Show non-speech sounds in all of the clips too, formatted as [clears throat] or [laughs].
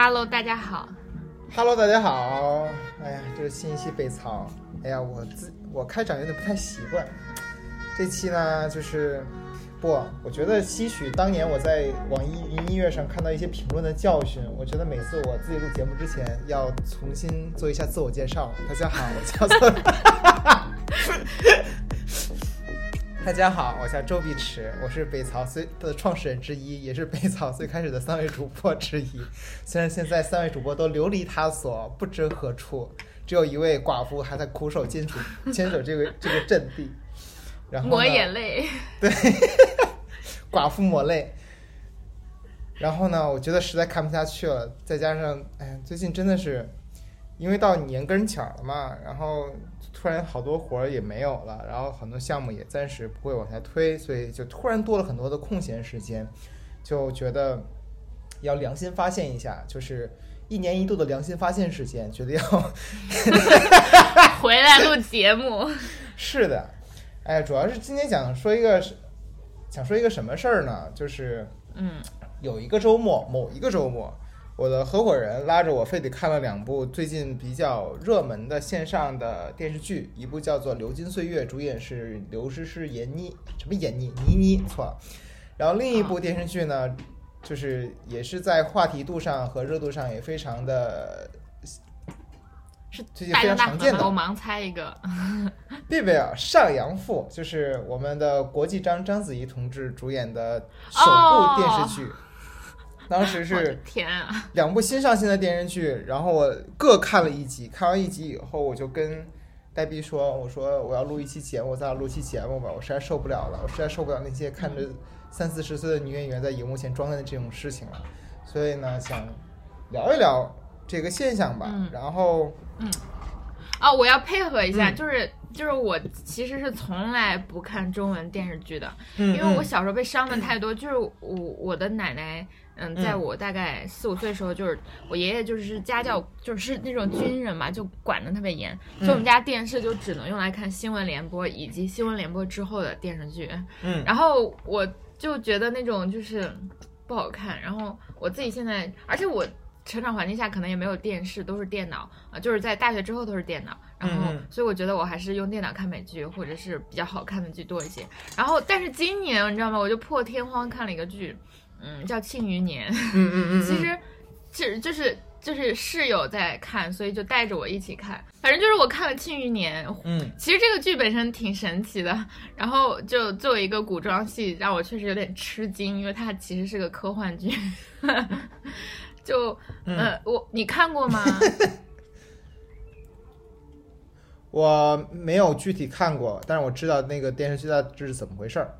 Hello，大家好。Hello，大家好。哎呀，这是新一期北操。哎呀，我自我开场有点不太习惯。这期呢，就是不，我觉得吸取当年我在网易云音乐上看到一些评论的教训。我觉得每次我自己录节目之前，要重新做一下自我介绍。大家好，我叫做。大家好，我叫周碧池，我是北曹最的创始人之一，也是北曹最开始的三位主播之一。虽然现在三位主播都流离他所，不知何处，只有一位寡妇还在苦守坚守坚守这个这个阵地。然后呢抹眼泪。对，寡妇抹泪。然后呢，我觉得实在看不下去了，再加上哎，最近真的是因为到年跟前儿了嘛，然后突然好多活儿也没有了，然后很多项目也暂时不会往下推，所以就突然多了很多的空闲时间，就觉得要良心发现一下，就是一年一度的良心发现时间，觉得要回来录节目。[laughs] 是的，哎，主要是今天想说一个，想说一个什么事儿呢？就是嗯，有一个周末，某一个周末，我的合伙人拉着我，非得看了两部最近比较热门的线上的电视剧，一部叫做《流金岁月》，主演是刘诗诗、闫妮，什么闫妮？倪妮错了。然后另一部电视剧呢，就是也是在话题度上和热度上也非常的是最近非常常见的我盲猜一个。[laughs] 贝贝啊，上阳赋就是我们的国际章章子怡同志主演的首部电视剧，[laughs] 当时是天啊！两部新上线的电视剧，然后我各看了一集，看完一集以后，我就跟呆逼说：“我说我要录一期节目，咱俩录期节目吧，我实在受不了了，我实在受不了那些看着三四十岁的女演员在荧幕前装的这种事情了，所以呢，想聊一聊这个现象吧。嗯然后嗯哦，我要配合一下，嗯就是就是我其实是从来不看中文电视剧的，嗯，因为我嗯小时候被伤的太多。就是我我的奶奶，嗯，在嗯我大概四五岁的时候，就是我爷爷就是家教，就是那种军人嘛，就管的特别严，所以我们家电视就只能用来看新闻联播以及新闻联播之后的电视剧。嗯然后我就觉得那种就是不好看。然后我自己现在，而且我成长环境下可能也没有电视，都是电脑啊、就是在大学之后都是电脑。然后所以我觉得我还是用电脑看美剧或者是比较好看的剧多一些。然后，但是今年你知道吗？我就破天荒看了一个剧，嗯，叫《庆余年》。嗯嗯嗯，[laughs] 其实，是就是就是室友在看，所以就带着我一起看。反正就是我看了《庆余年》，嗯其实这个剧本身挺神奇的，然后就作为一个古装戏，让我确实有点吃惊，因为它其实是个科幻剧。[laughs] 就呃，我你看过吗？[laughs] 我没有具体看过，但是我知道那个电视剧大致是怎么回事儿。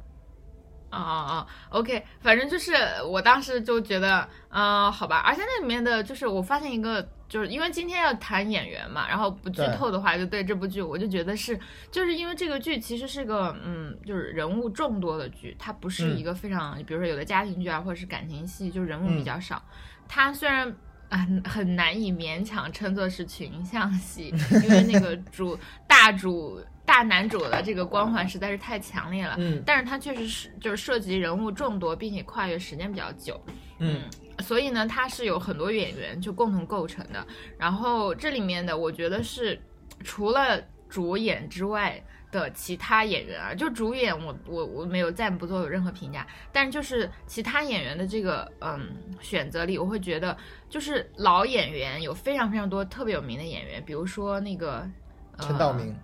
啊啊啊！OK，反正就是我当时就觉得，嗯、好吧。而且那里面的就是我发现一个，就是因为今天要谈演员嘛，然后不剧透的话，就对这部剧，我就觉得是，就是因为这个剧其实是个，嗯，就是人物众多的剧，它不是嗯一个非常，比如说有的家庭剧啊，或者是感情戏，就人物比嗯较少。它虽然很、很难以勉强称作是群像戏，[laughs] 因为那个主大主大男主的这个光环实在是太强烈了。嗯但是它确实是就是涉及人物众多，并且跨越时间比较久，嗯所以呢，它是有很多演员就共同构成的。然后这里面的，我觉得是除了主演之外的其他演员啊，就主演我我我没有暂不做有任何评价，但是就是其他演员的这个嗯选择里，我会觉得就是老演员有非常非常多特别有名的演员，比如说那个、呃、陈道明，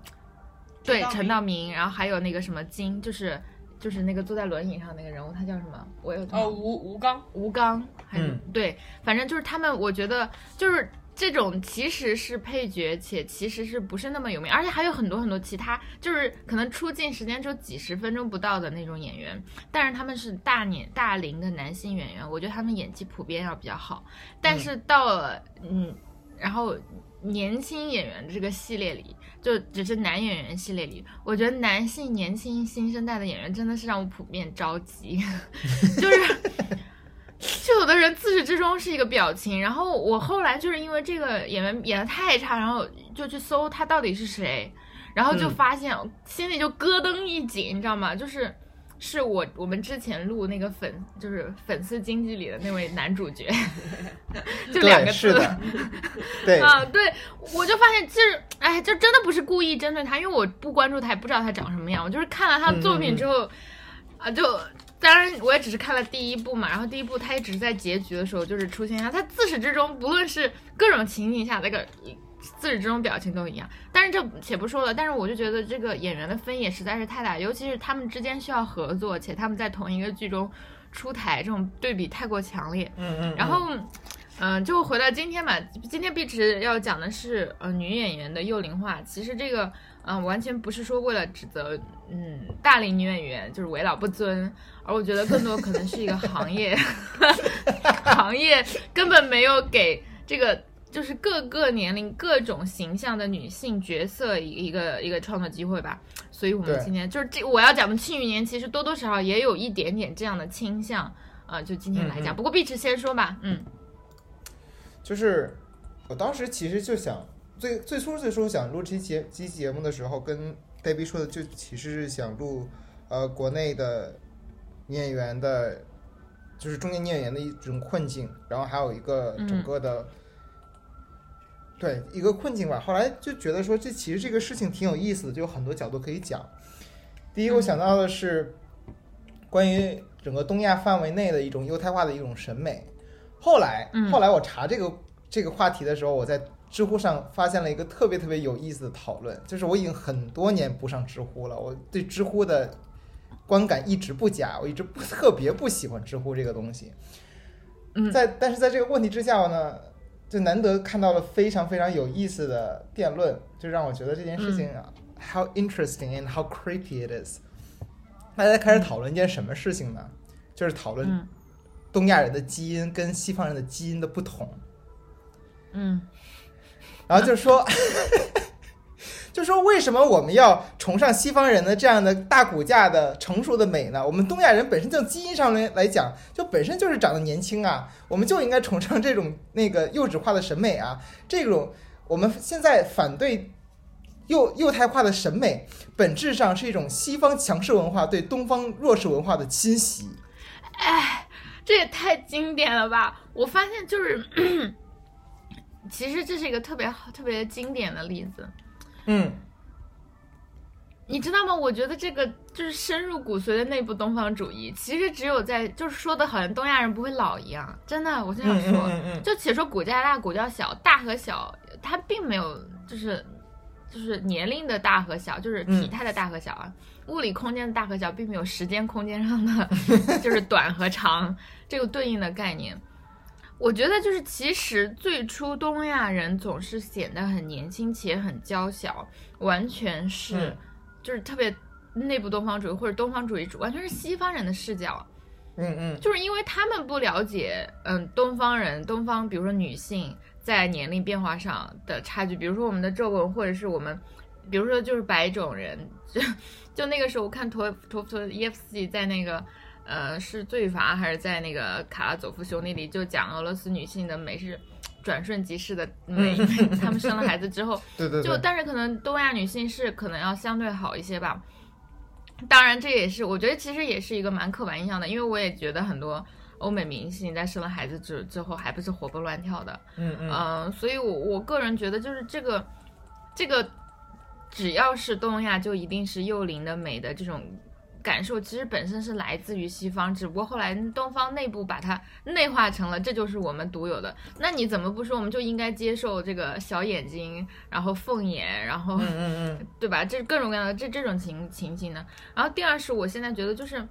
对，陈道明，然后还有那个什么金，就是就是那个坐在轮椅上那个人物，他叫什么？我有哦，吴吴刚，吴刚，还是、嗯。对，反正就是他们，我觉得就是这种其实是配角，且其实是不是那么有名，而且还有很多很多其他，就是可能出镜时间只有几十分钟不到的那种演员，但是他们是大年大龄的男性演员，我觉得他们演技普遍要比较好，但是到了嗯，然后。年轻演员的这个系列里，就只是男演员系列里，我觉得男性年轻新生代的演员真的是让我普遍着急，[laughs] 就是就有的人自始至终是一个表情，然后我后来就是因为这个演员演的太差，然后就去搜他到底是谁，然后就嗯发现、心里就咯噔一紧，你知道吗？就是是我我们之前录那个粉就是粉丝经济里的那位男主角，[laughs] 就两个字。[laughs] 啊，对，我就发现，就是，哎，就真的不是故意针对他，因为我不关注他，也不知道他长什么样。我就是看了他的作品之后，啊，就当然我也只是看了第一部嘛，然后第一部他也只是在结局的时候就是出现一下，他自始至终不论是各种情景下那个自始至终表情都一样。但是这且不说了，但是我就觉得这个演员的分野实在是太大，尤其是他们之间需要合作，且他们在同一个剧中出台，这种对比太过强烈。嗯嗯，然后，嗯、就回到今天吧。今天碧池要讲的是呃女演员的幼龄化。其实这个嗯、完全不是说为了指责嗯大龄女演员就是为老不尊，而我觉得更多可能是一个行业 [laughs] 行业根本没有给这个。就是各个年龄、各种形象的女性角色一一个一个创作机会吧，所以我们今天就是这我要讲的《庆余年》，其实多多少少也有一点点这样的倾向，啊、就今天来讲。嗯嗯不过碧池先说吧，嗯就是我当时其实就想，最最初最初想录这期节这期节目的时候，跟 Baby 说的就其实是想录呃国内的女演员的，就是中年女演员的一种困境，然后还有一个整个的。对一个困境吧，后来就觉得说这其实这个事情挺有意思的，就有很多角度可以讲。第一个我想到的是关于整个东亚范围内的一种优太化的一种审美。后来，嗯后来我查这个这个话题的时候，我在知乎上发现了一个特别特别有意思的讨论，就是我已经很多年不上知乎了，我对知乎的观感一直不佳，我一直不特别不喜欢知乎这个东西。嗯在但是在这个问题之下呢，就难得看到了非常非常有意思的辩论，就让我觉得这件事情啊、h o w interesting and how creepy it is。大家开始讨论一件什么事情呢？就是讨论嗯东亚人的基因跟西方人的基因的不同。嗯然后就说，[laughs] 就说为什么我们要崇尚西方人的这样的大骨架的成熟的美呢？我们东亚人本身就基因上来来讲，就本身就是长得年轻啊，我们就应该崇尚这种那个幼稚化的审美啊。这种我们现在反对幼幼态化的审美，本质上是一种西方强势文化对东方弱势文化的侵袭。哎，这也太经典了吧！我发现就是，其实这是一个特别好、特别经典的例子。嗯，你知道吗？我觉得这个就是深入骨髓的内部东方主义，其实只有在就是说的好像东亚人不会老一样，真的，我就想说，嗯嗯就且说骨架大、骨架小，大和小，它并没有就是就是年龄的大和小，就是体态的大和小啊，物理空间的大和小，并没有时间空间上的 [laughs] 就是短和长这个对应的概念。我觉得就是，其实最初东亚人总是显得很年轻且很娇小，完全是、嗯就是特别内部东方主义或者东方主义主，完全是西方人的视角。嗯嗯就是因为他们不了解，嗯，东方人、东方，比如说女性在年龄变化上的差距，比如说我们的皱纹，或者是我们，比如说就是白种人，就就那个时候我看陀陀陀耶夫斯基在那个。呃，是罪罚还是在那个卡拉佐夫兄弟里就讲俄罗斯女性的美是转瞬即逝的 [laughs] 美，她们生了孩子之后，对对对，就但是可能东亚女性是可能要相对好一些吧。当然，这也是我觉得其实也是一个蛮刻板印象的，因为我也觉得很多欧美明星在生了孩子之之后还不是活蹦乱跳的，嗯嗯嗯、所以我我个人觉得就是这个这个只要是东亚就一定是幼龄的美的这种。感受其实本身是来自于西方，只不过后来东方内部把它内化成了，这就是我们独有的。那你怎么不说我们就应该接受这个小眼睛，然后凤眼，然后嗯嗯嗯 [laughs] 对吧？这各种各样的这这种情情形呢。然后第二是我现在觉得就是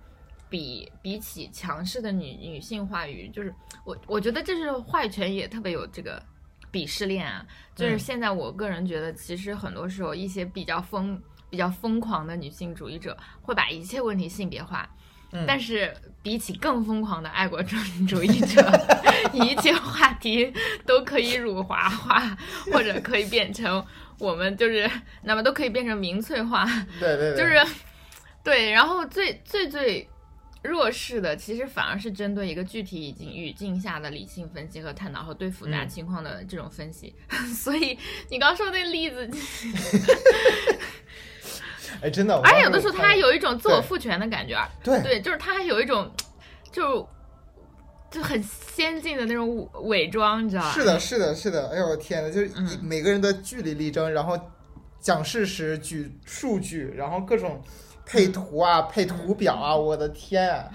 比比起强势的女女性话语，就是我我觉得这是话语权也特别有这个鄙视链啊。就是嗯现在我个人觉得，其实很多时候一些比较疯。比较疯狂的女性主义者会把一切问题性别化，嗯但是比起更疯狂的爱国主主义者，[laughs] 一切话题都可以辱华化，或者可以变成我们就是那么都可以变成民粹化，对对对，[laughs] 就是对。然后最最最弱势的，其实反而是针对一个具体已经语境下的理性分析和探讨和对复杂嗯情况的这种分析。[laughs] 所以你刚说那例子，哎，真的，而且有的时候他还有一种自我赋权的感觉啊，对对，就是他还有一种就就很先进的那种伪装，你知道吧？是的，是的，是的。哎呦我天呐，就是每个人的据理力争，然后讲事实、举数据，然后各种配图啊、配图表啊，我的天啊！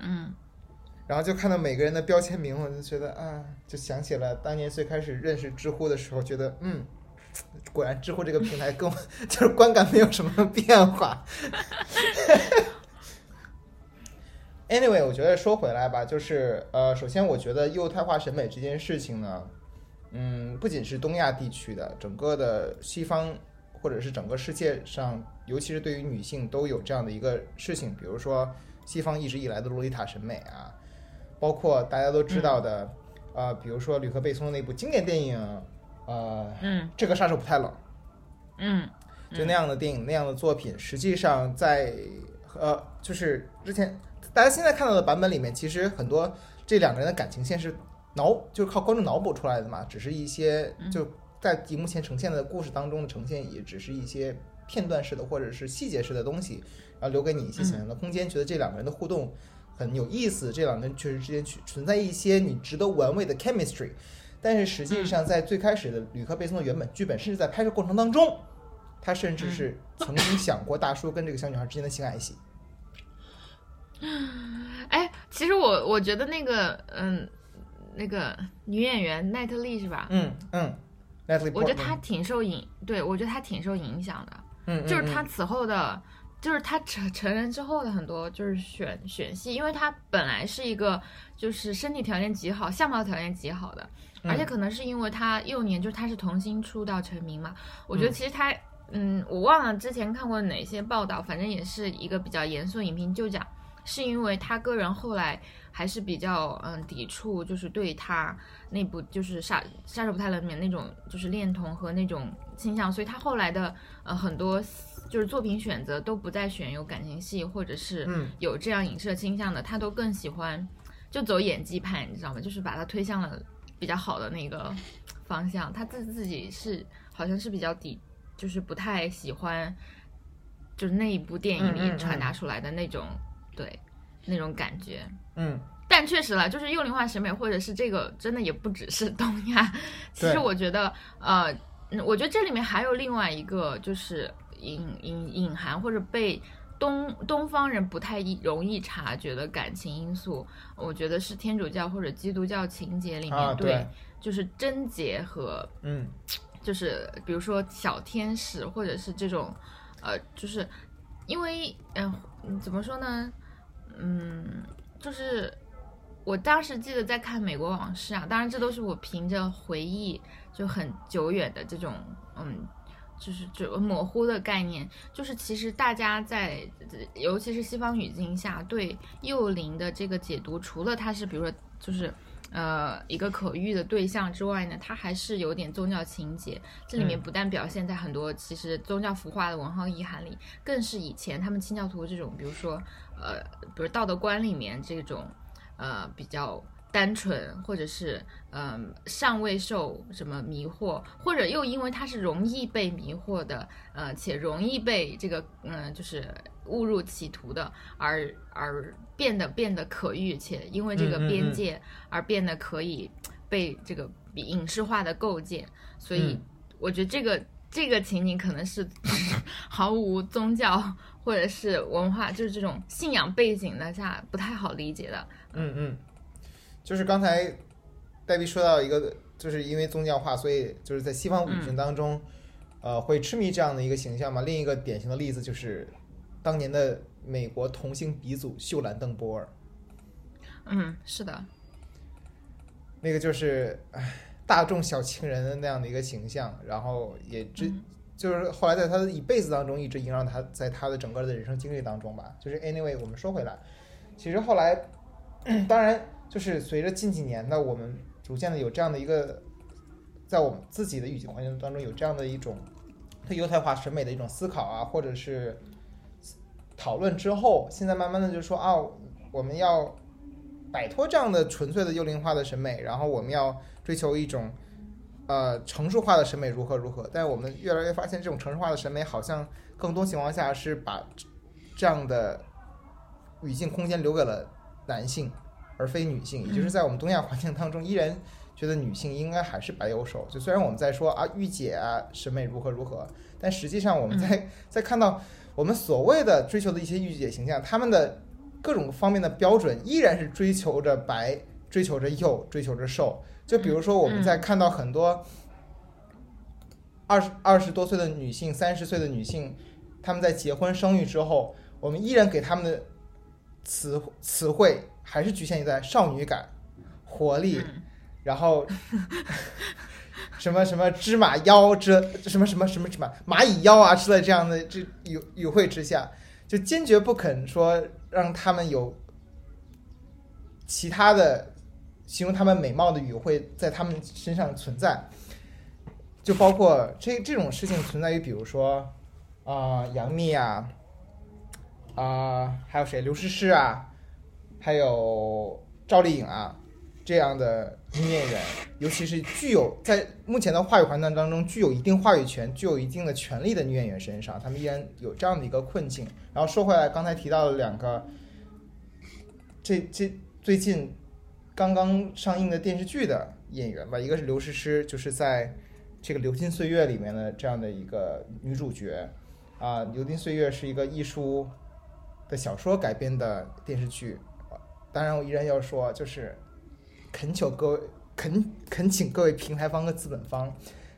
嗯，[laughs] 然后就看到每个人的标签名，我就觉得啊，就想起了当年最开始认识知乎的时候，觉得嗯，果然知乎这个平台跟我 [laughs] 就是观感没有什么变化。[laughs] Anyway，我觉得说回来吧，就是呃，首先我觉得幼态化审美这件事情呢，嗯，不仅是东亚地区的，整个的西方或者是整个世界上，尤其是对于女性都有这样的一个事情，比如说西方一直以来的洛丽塔审美啊，包括大家都知道的，呃，比如说吕克贝松的那部经典电影，呃，嗯这个杀手不太冷。嗯就那样的电影、那样的作品，实际上在呃，就是之前大家现在看到的版本里面，其实很多这两个人的感情线是脑，就是靠观众脑补出来的嘛，只是一些就在荧幕前呈现的故事当中的呈现，也只是一些片段式的或者是细节式的东西，然后留给你一些想象的空间，觉得这两个人的互动很有意思，这两个人确实之间去存在一些你值得玩味的 chemistry。但是实际上，在最开始的吕克贝松的原本剧本，甚至在拍摄过程当中，他甚至是曾经想过大叔跟这个小女孩之间的情爱戏。[laughs] 哎，其实我我觉得那个嗯，那个女演员奈特利是吧？嗯嗯我觉得她挺受影，对我觉得她挺受影响的。就是嗯他此后的，就是她成成人之后的很多就是选选戏，因为她本来是一个就是身体条件极好、相貌条件极好的，嗯而且可能是因为他幼年就是他是童星出道成名嘛，我觉得其实他。嗯，我忘了之前看过哪些报道，反正也是一个比较严肃影评，就讲是因为他个人后来还是比较嗯抵触，就是对他那部就是杀杀手不太冷里面那种就是恋童和那种倾向，所以他后来的呃很多就是作品选择都不再选有感情戏或者是嗯有这样影射倾向的，他都更喜欢就走演技派，你知道吗？就是把他推向了比较好的那个方向。他自自己是好像是比较抵，就是不太喜欢，就是那一部电影里传达出来的那种、对那种感觉。嗯但确实了，就是幼龄化审美，或者是这个，真的也不只是东亚。其实我觉得，呃，嗯我觉得这里面还有另外一个，就是隐隐隐含或者被东东方人不太易容易察觉的感情因素。我觉得是天主教或者基督教情节里面、啊对就是贞洁和嗯就是比如说小天使，或者是这种，呃，就是因为嗯、呃怎么说呢，嗯，就是我当时记得在看《美国往事》啊，当然这都是我凭着回忆就很久远的这种嗯。就是这模糊的概念，就是其实大家在，尤其是西方语境下，对幼龄的这个解读，除了它是比如说就是呃一个可遇的对象之外呢，它还是有点宗教情节。这里面嗯不但表现在很多其实宗教腐化的文化遗涵里，更是以前他们清教徒这种，比如说呃，比如道德观里面这种呃比较。单纯，或者是嗯、尚未受什么迷惑，或者又因为它是容易被迷惑的，呃，且容易被这个嗯、就是误入歧途的，而而变得变得可遇，且因为这个边界而变得可以被这个影视化的构建，所以嗯。我觉得这个这个情景可能是 [laughs] 毫无宗教或者是文化，就是这种信仰背景的下不太好理解的。嗯嗯，就是刚才戴比说到一个，就是因为宗教化，所以就是在西方女性当中，呃，会痴迷这样的一个形象嘛。另一个典型的例子就是当年的美国童星鼻祖秀兰邓波尔，嗯，是的，那个就是唉大众小情人的那样的一个形象，然后也之、嗯就是后来在他的一辈子当中一直萦绕他在他的整个的人生经历当中吧。就是 anyway，我们说回来，其实后来当然就是随着近几年的我们逐渐的有这样的一个，在我们自己的语境环境当中有这样的一种对犹太化审美的一种思考啊，或者是讨论之后，现在慢慢的就说啊，我们要摆脱这样的纯粹的幽灵化的审美，然后我们要追求一种呃成熟化的审美如何如何，但我们越来越发现，这种成熟化的审美好像更多情况下是把这样的语境空间留给了男性，而非女性，也就是在我们东亚环境当中，依然觉得女性应该还是白有手。就虽然我们在说啊御姐啊审美如何如何，但实际上我们在 [laughs] 在看到我们所谓的追求的一些御姐形象，他们的各种方面的标准依然是追求着白，追求着幼，追求着瘦。就比如说我们在看到很多二十二十多岁的女性、三十岁的女性，她们在结婚生育之后，我们依然给她们的词词汇还是局限于在少女感、活力，嗯。[laughs] 然后什么什么芝麻腰之什么什么什么什么蚂蚁腰啊之类这样的这语语汇之下，就坚决不肯说让他们有其他的形容他们美貌的语汇在他们身上存在，就包括这这种事情存在于，比如说啊、杨幂啊，啊、还有谁刘诗诗啊，还有赵丽颖啊这样的女演员，尤其是具有在目前的话语环境当中具有一定话语权、具有一定的权利的女演员身上，她们依然有这样的一个困境。然后说回来，刚才提到了两个，这这最近刚刚上映的电视剧的演员吧，一个是刘诗诗，就是在这个《流金岁月》里面的这样的一个女主角啊，《流金岁月》是一个艺术的小说改编的电视剧。当然，我依然要说，就是恳求各位恳恳请各位平台方和资本方，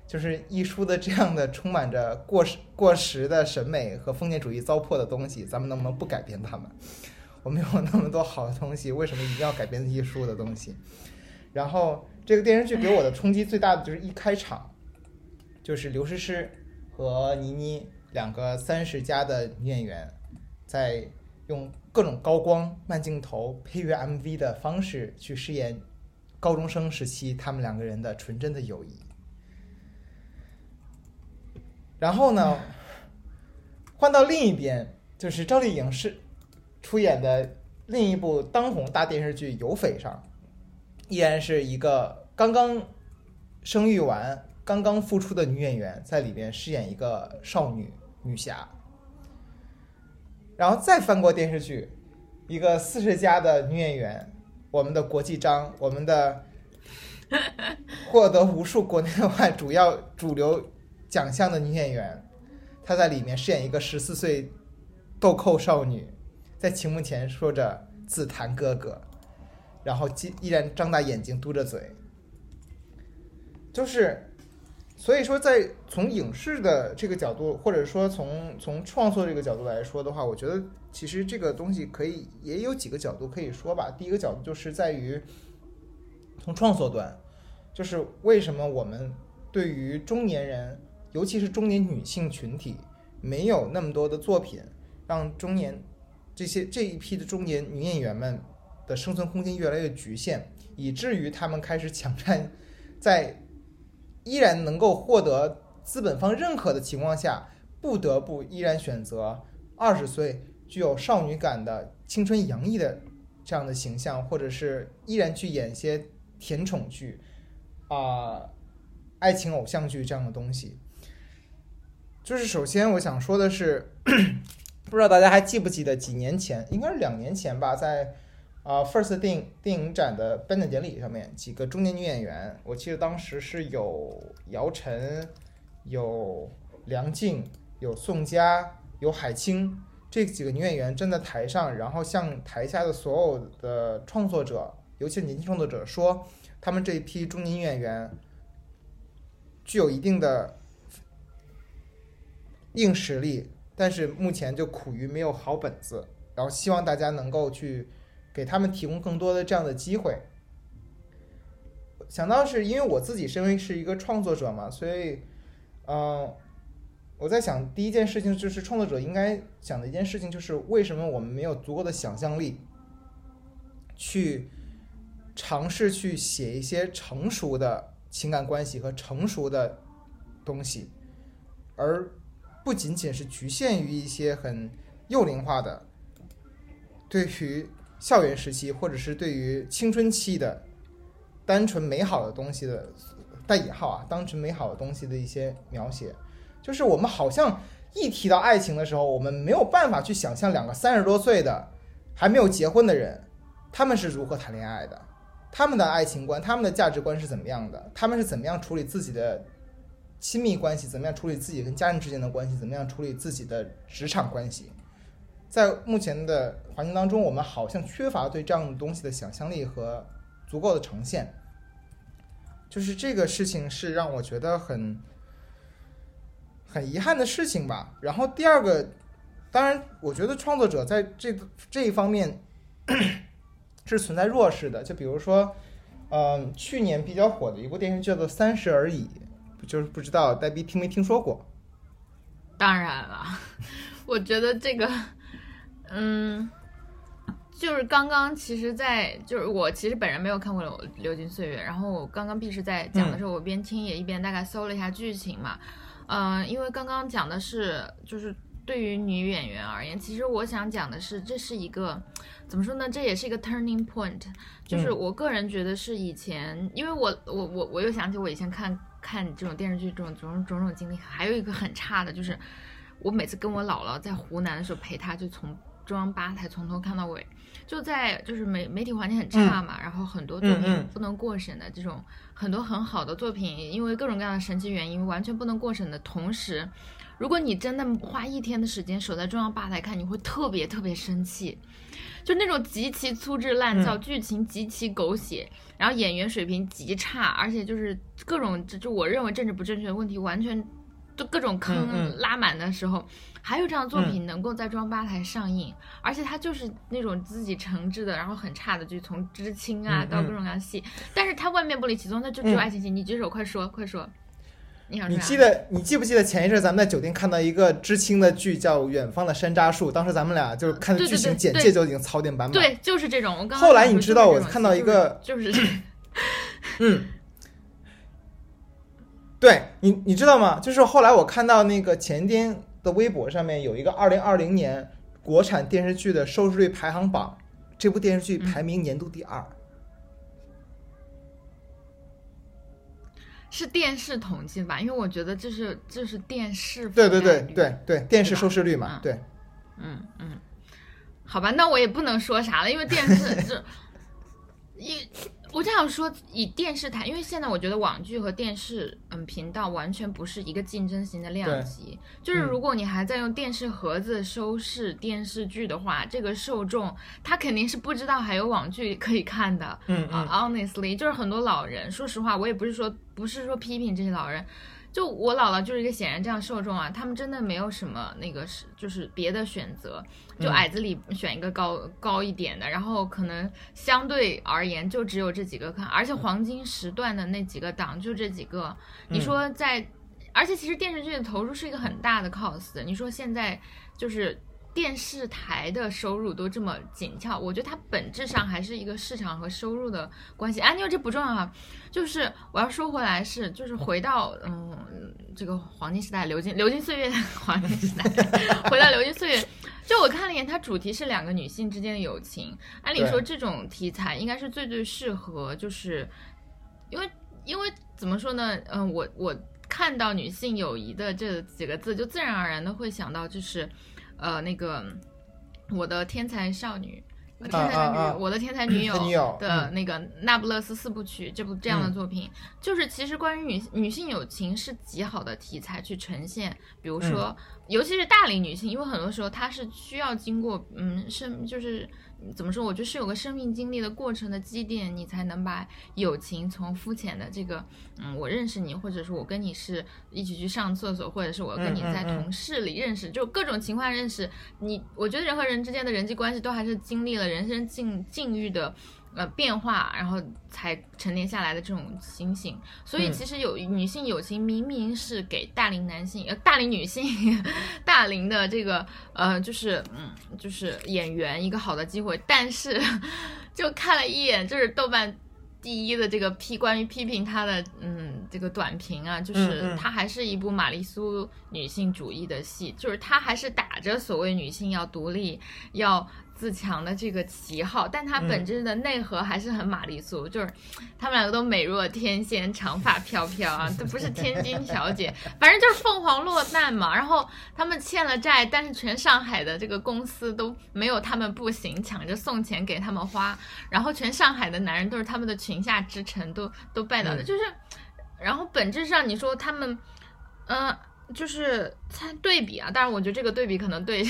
就是艺术的这样的充满着过时 [laughs] 过时的审美和封建主义糟粕的东西，咱们能不能不改变它们？我们有那么多好的东西，为什么一定要改变艺术的东西？然后这个电视剧给我的冲击最大的就是一开场，就是刘诗诗和倪妮两个三十加的女演员，在用各种高光、慢镜头、配乐 MV 的方式去饰演高中生时期他们两个人的纯真的友谊。然后呢，换到另一边，就是赵丽颖是出演的另一部当红大电视剧《有匪》上，依然是一个刚刚生育完、刚刚复出的女演员，在里边饰演一个少女女侠。然后再翻过电视剧，一个四十加的女演员，我们的国际章，我们的获得无数国内外主要主流奖项的女演员，她在里面饰演一个十四岁豆蔻少女，在屏幕前说着“自弹哥哥”，然后依依然张大眼睛嘟着嘴，就是。所以说，在从影视的这个角度，或者说从从创作这个角度来说的话，我觉得其实这个东西可以也有几个角度可以说吧。第一个角度就是在于从创作端，就是为什么我们对于中年人，尤其是中年女性群体，没有那么多的作品，让中年这些这一批的中年女演员们的生存空间越来越局限，以至于她们开始抢占在。依然能够获得资本方认可的情况下，不得不依然选择二十岁具有少女感的青春洋溢的这样的形象，或者是依然去演一些甜宠剧啊、爱情偶像剧这样的东西。就是首先我想说的是，[coughs] 不知道大家还记不记得几年前，应该是两年前吧，在。啊、，FIRST 电影电影展的颁奖典礼上面，几个中年女演员，我记得当时是有姚晨、有梁静、有宋佳、有海清这几个女演员站在台上，然后向台下的所有的创作者，尤其是年轻创作者说，他们这一批中年女演员具有一定的硬实力，但是目前就苦于没有好本子，然后希望大家能够去。给他们提供更多的这样的机会。想到是因为我自己身为是一个创作者嘛，所以，嗯、我在想第一件事情就是创作者应该想的一件事情就是为什么我们没有足够的想象力，去尝试去写一些成熟的情感关系和成熟的东西，而不仅仅是局限于一些很幼龄化的对于。校园时期，或者是对于青春期的单纯美好的东西的带引号啊，当成美好的东西的一些描写，就是我们好像一提到爱情的时候，我们没有办法去想象两个三十多岁的还没有结婚的人，他们是如何谈恋爱的，他们的爱情观、他们的价值观是怎么样的，他们是怎么样处理自己的亲密关系，怎么样处理自己跟家人之间的关系，怎么样处理自己的职场关系。在目前的环境当中，我们好像缺乏对这样的东西的想象力和足够的呈现。就是这个事情是让我觉得很很遗憾的事情吧。然后第二个，当然，我觉得创作者在这个这一方面 [coughs] 是存在弱势的。就比如说，嗯、去年比较火的一部电视剧叫做《三十而已》，就是不知道黛比听没听说过？当然了，[laughs] 我觉得这个，嗯，就是刚刚其实在，就是我其实本人没有看过《流流金岁月》，然后我刚刚 B 是在讲的时候，我边听也一边大概搜了一下剧情嘛，嗯、因为刚刚讲的是就是。对于女演员而言，其实我想讲的是，这是一个怎么说呢？这也是一个 turning point，就是我个人觉得是以前，因为我我我我又想起我以前看看这种电视剧这种种种种种经历，还有一个很差的就是，我每次跟我姥姥在湖南的时候陪她，就从中央八台从头看到尾，就在就是媒媒体环境很差嘛，然后很多作品不能过审的这种很多很好的作品，因为各种各样的神奇原因完全不能过审的同时。如果你真的花一天的时间守在中央八台看，你会特别特别生气，就那种极其粗制滥造，嗯剧情极其狗血，然后演员水平极差，而且就是各种就就我认为政治不正确的问题完全就各种嗯坑嗯拉满的时候，还有这样的作品能够在中央八台上映，而且它就是那种自己承制的，然后很差的剧，从知青啊嗯到各种各样的戏，但是它万变不离其宗，那就只有嗯爱情戏。你举手，快说，快说，你？你记得你记不记得前一阵咱们在酒店看到一个知青的剧叫《远方的山楂树》，当时咱们俩就是看的剧情简介就已经槽点满满。对，就是这种。我刚刚后来你知道我看到一个就是就 [coughs] 是嗯，对你你知道吗？就是后来我看到那个前天的微博上面有一个二零二零年国产电视剧的收视率排行榜，这部电视剧排名年度第二。是电视统计吧？因为我觉得这是这是电视对对对对对，电视收视率嘛，嗯对。嗯嗯，好吧，那我也不能说啥了，因为电视 [laughs] 这一。我这样说，以电视台，因为现在我觉得网剧和电视嗯频道完全不是一个竞争型的量级。就是嗯如果你还在用电视盒子收视电视剧的话，这个受众他肯定是不知道还有网剧可以看的。嗯啊、h o n e s t l y 就是很多老人，说实话，我也不是说不是说批评这些老人，就我姥姥就是一个显然这样受众啊，他们真的没有什么那个是就是别的选择，就嗯矮子里选一个高、高一点的，然后可能相对而言就只有这几个看，而且黄金时段的那几个档就这几个，你说在，而且其实电视剧的投入是一个很大的 cost，你说现在就是。电视台的收入都这么紧俏，我觉得它本质上还是一个市场和收入的关系。啊，因为这不重要啊，就是我要说回来是，就是回到嗯这个黄金时代，流金流金岁月的 [laughs] 黄金时代，回到流金岁月。就我看了一眼，它主题是两个女性之间的友情。按理说，这种题材应该是最最适合，就是因为因为怎么说呢？嗯、我我看到女性友谊的这几个字，就自然而然的会想到就是。呃，那个我的天才少女，天才女，啊啊啊。我的天才女友的那个《那不勒斯四部曲》这部这样的作品，就是其实关于女女性友情是极好的题材去呈现，比如说，尤其是大龄女性，因为很多时候她是需要经过嗯生就是。怎么说？我觉得是有个生命经历的过程的积淀，你才能把友情从肤浅的这个，嗯，我认识你，或者是我跟你是一起去上厕所，或者是我跟你在同事里认识，就各种情况认识你。我觉得人和人之间的人际关系都还是经历了人生境境遇的。呃，变化，然后才沉淀下来的这种心性，所以嗯。其实有女性友情明明是给大龄男性、呃大龄女性、[laughs] 大龄的这个呃，就是嗯，就是演员一个好的机会，但是就看了一眼，就是豆瓣第一的这个批关于批评他的嗯这个短评啊，就是嗯。嗯它还是一部玛丽苏女性主义的戏，就是它还是打着所谓女性要独立要。自强的这个旗号，但它嗯。本质的内核还是很玛丽苏，就是他们两个都美若天仙，长发飘飘啊，都不是天津小姐，反正就是凤凰落难嘛。然后他们欠了债，但是全上海的这个公司都没有他们不行，抢着送钱给他们花，然后全上海的男人都是他们的裙下之臣，都都拜倒的，嗯。就是，[tsk] 然后本质上你说他们，嗯、就是参对比啊，当然我觉得这个对比可能对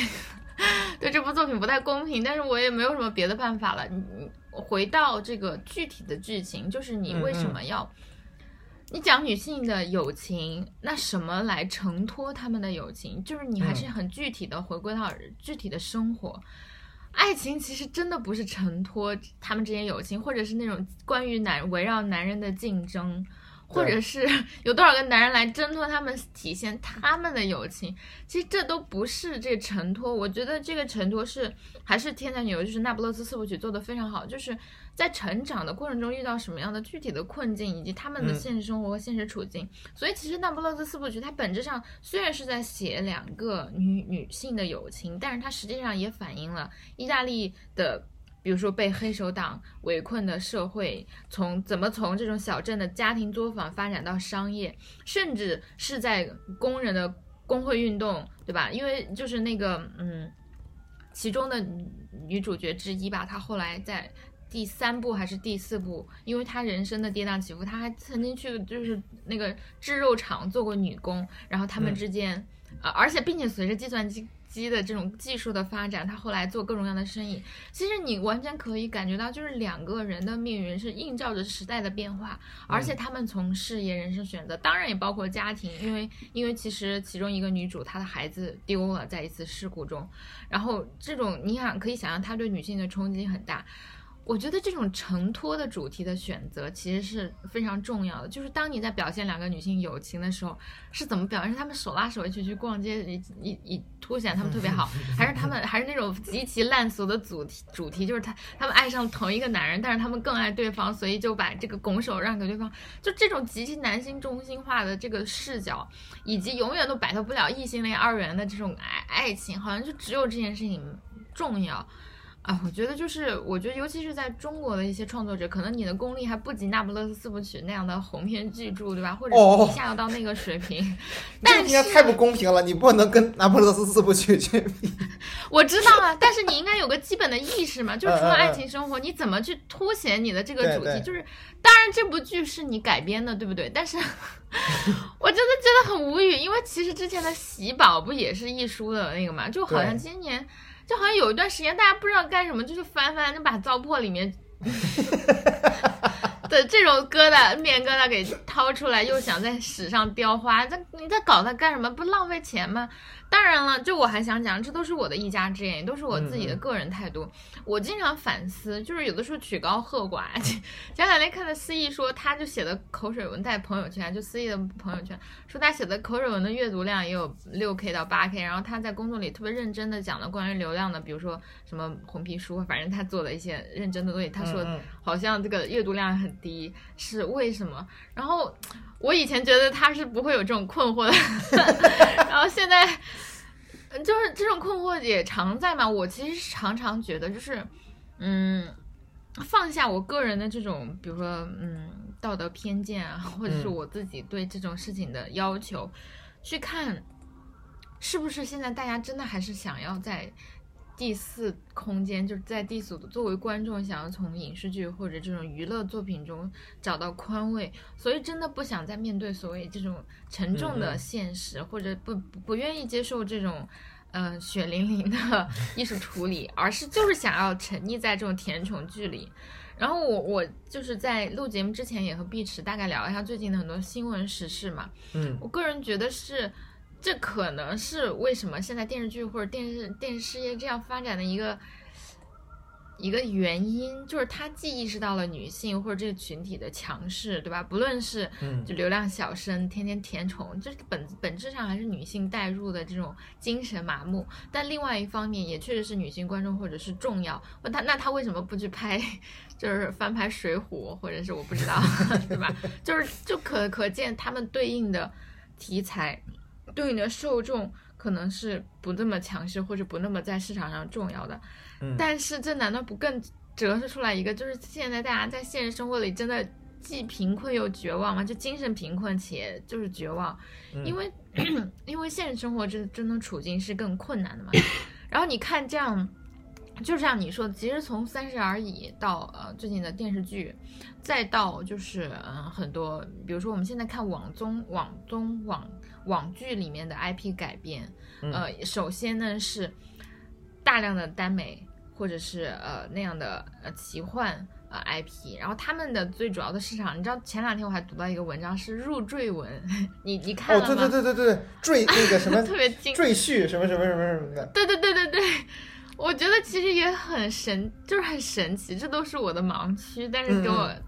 [laughs] 对这部作品不太公平，但是我也没有什么别的办法了。你你回到这个具体的剧情，就是你为什么要？你讲女性的友情，那什么来承托他们的友情？就是你还是很具体的回归到具体的生活。爱情其实真的不是承托他们之间友情，或者是那种关于男围绕男人的竞争，或者是 [laughs] 有多少个男人来挣脱他们，体现他们的友情。其实这都不是这个承托，我觉得这个承托是还是天才女友，就是那不勒斯四部曲做的非常好，就是在成长的过程中遇到什么样的具体的困境，以及他们的嗯现实生活和现实处境。所以其实那不勒斯四部曲它本质上虽然是在写两个女女性的友情，但是它实际上也反映了意大利的。比如说被黑手党围困的社会，从怎么从这种小镇的家庭作坊发展到商业，甚至是在工人的工会运动，对吧？因为就是那个嗯，其中的女女主角之一吧，她后来在第三部还是第四部，因为她人生的跌宕起伏，她还曾经去就是那个制肉厂做过女工，然后他们嗯之间，呃，而且并且随着计算机。机的这种技术的发展，他后来做各种各样的生意。其实你完全可以感觉到，就是两个人的命运是映照着时代的变化，而且他们从事业、人生选择，当然也包括家庭，因为因为其实其中一个女主她的孩子丢了，在一次事故中，然后这种你想可以想象，她对女性的冲击很大。我觉得这种承托的主题的选择其实是非常重要的。就是当你在表现两个女性友情的时候，是怎么表现？是她们手拉手一起去逛街，以以以凸显她们特别好，[laughs] 还是她们还是那种极其烂俗的主题？主题就是她她们爱上同一个男人，但是她们更爱对方，所以就把这个拱手让给对方。就这种极其男性中心化的这个视角，以及永远都摆脱不了异性恋二元的这种爱爱情，好像就只有这件事情重要。啊，我觉得就是，我觉得尤其是在中国的一些创作者，可能你的功力还不及《那不勒斯四部曲》那样的鸿篇巨著，对吧？或者哦一下要到那个水平。[laughs] 这个但是太不公平了，你不能跟那不勒斯四部曲去比。[laughs] 我知道啊，但是你应该有个基本的意识嘛，就 [laughs] 是除了爱情生活，你怎么去凸显你的这个主题？对对就是，当然这部剧是你改编的，对不对？但是我真的真的很无语，因为其实之前的《喜宝》不也是一书的那个嘛，就好像对今年。就好像有一段时间，大家不知道干什么，就是翻翻就把糟粕里面 [laughs] 的这种疙瘩面疙瘩给掏出来，又想在史上雕花，这你在搞它干什么？不浪费钱吗？当然了，就我还想讲，这都是我的一家之言，也都是我自己的个人态度。我经常反思，就是有的时候曲高和寡。前两天看的思义说，他就写的口水文在朋友圈，就思义的朋友圈说他写的口水文的阅读量也有六 k 到八 k，然后他在工作里特别认真的讲了关于流量的，比如说什么红皮书，反正他做了一些认真的东西。他说好像这个阅读量很低，是为什么？然后我以前觉得他是不会有这种困惑的，[laughs] 然后现在就是这种困惑也常在嘛。我其实常常觉得就是，嗯，放下我个人的这种，比如说嗯道德偏见啊，或者是嗯我自己对这种事情的要求，去看是不是现在大家真的还是想要在。第四空间就是在第四，作为观众想要从影视剧或者这种娱乐作品中找到宽慰，所以真的不想再面对所谓这种沉重的现实，或者不不不愿意接受这种。呃，血淋淋的艺术处理，而是就是想要沉溺在这种甜宠剧里。然后我我就是在录节目之前也和碧池大概聊一下最近的很多新闻时事嘛。嗯我个人觉得是，这可能是为什么现在电视剧或者电视电视事业这样发展的一个一个原因，就是他既意识到了女性或者这个群体的强势，对吧？不论是嗯就流量小生天天甜宠，这本本质上还是女性带入的这种精神麻木。但另外一方面，也确实是女性观众或者是重要。那他那他为什么不去拍，就是翻拍《水浒》，或者是我不知道，[laughs] 对吧？就是就可可见他们对应的题材，对你的受众可能是不那么强势或者不那么在市场上重要的。嗯但是这难道不更折射出来一个，就是现在大家在现实生活里真的既贫困又绝望吗？就精神贫困且就是绝望，嗯因为 [clears throat] 因为现实生活真真的处境是更困难的嘛。[laughs] 然后你看这样，就像你说的，其实从《三十而已》到呃最近的电视剧，再到就是嗯、呃很多，比如说我们现在看网综、网综、网网剧里面的 IP 改编，嗯。呃，首先呢是大量的耽美或者是呃那样的呃奇幻呃 IP，然后他们的最主要的市场，你知道前两天我还读到一个文章是入赘文，[laughs] 你你看哦，了吗？对对对对对，赘那个什么 [laughs] 特别精赘婿什么什么什么什么的，对对对对对，我觉得其实也很神，就是很神奇，这都是我的盲区，但是给我嗯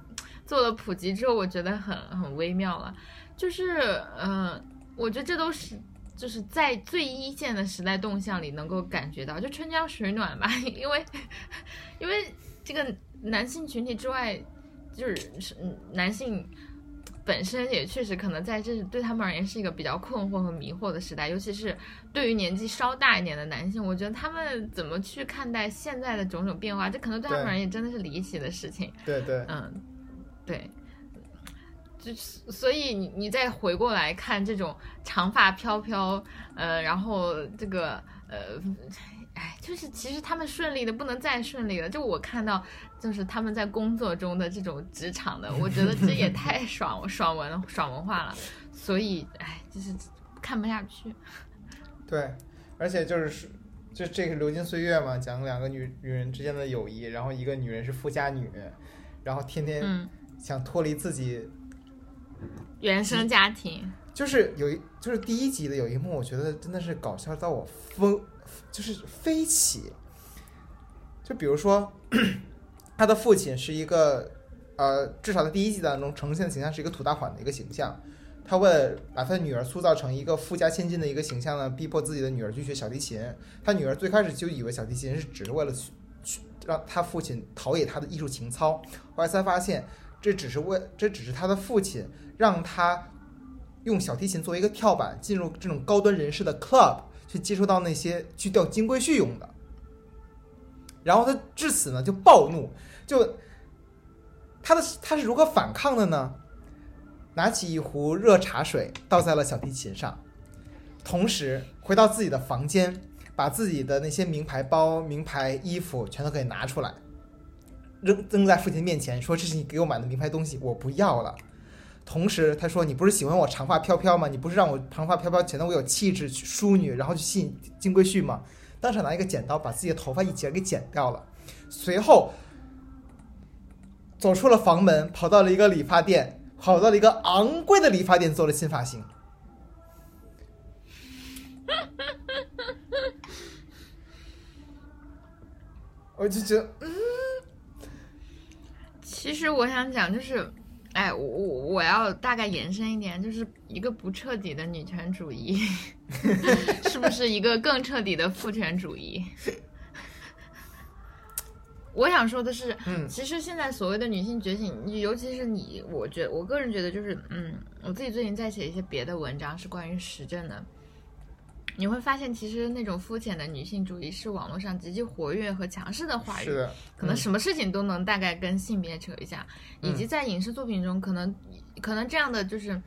做了普及之后，我觉得很很微妙了。就是嗯、呃我觉得这都是就是在最一线的时代动向里能够感觉到，就春江水暖吧，[laughs] 因为因为这个男性群体之外，就是是嗯男性。本身也确实可能在这对他们而言是一个比较困惑和迷惑的时代，尤其是对于年纪稍大一点的男性，我觉得他们怎么去看待现在的种种变化，这可能对他们而言真的是离奇的事情。对对，嗯，对，就所以你你再回过来看这种长发飘飘，呃，然后这个呃，哎，就是其实他们顺利的不能再顺利了。就我看到，就是他们在工作中的这种职场的，我觉得这也太 [laughs] 爽爽文爽文化了。所以，哎，就是看不下去。对，而且就是就这个流金岁月嘛，讲两个女女人之间的友谊，然后一个女人是富家女，然后天天嗯，想脱离自己，原生家庭，就是有一就是第一集的有一幕，我觉得真的是搞笑到我疯，[laughs] 就是飞起。就比如说，[clears throat] 他的父亲是一个呃，至少在第一季当中呈现的形象是一个土大款的一个形象。他为了把他的女儿塑造成一个富家千金的一个形象呢，逼迫自己的女儿去学小提琴。他女儿最开始就以为小提琴是只是为了去去让他父亲陶冶他的艺术情操，后来才发现这只是为这只是他的父亲让他用小提琴作为一个跳板进入这种高端人士的 club 去接触到那些去钓金龟婿用的。然后他至此呢就暴怒，就他的他是如何反抗的呢？拿起一壶热茶水倒在了小提琴上，同时回到自己的房间，把自己的那些名牌包、名牌衣服全都给拿出来，扔扔在父亲面前，说：“这是你给我买的名牌东西，我不要了。”同时，他说：“你不是喜欢我长发飘飘吗？你不是让我长发飘飘显得我有气质、淑女，然后去吸引金龟婿吗？”当场拿一个剪刀把自己的头发一截给剪掉了，随后走出了房门，跑到了一个理发店，跑到了一个昂贵的理发店做了新发型。[laughs] 我就觉得，其实我想讲就是，哎，我我我要大概延伸一点，就是一个不彻底的女权主义，[laughs] 是不是一个更彻底的父权主义？[laughs] 我想说的是，嗯其实现在所谓的女性觉醒，尤其是你，我觉我个人觉得就是，嗯，我自己最近在写一些别的文章，是关于时政的。你会发现，其实那种肤浅的女性主义是网络上极其活跃和强势的话语，是的，可能嗯什么事情都能大概跟性别扯一下，以及在影视作品中，可能可能这样的就是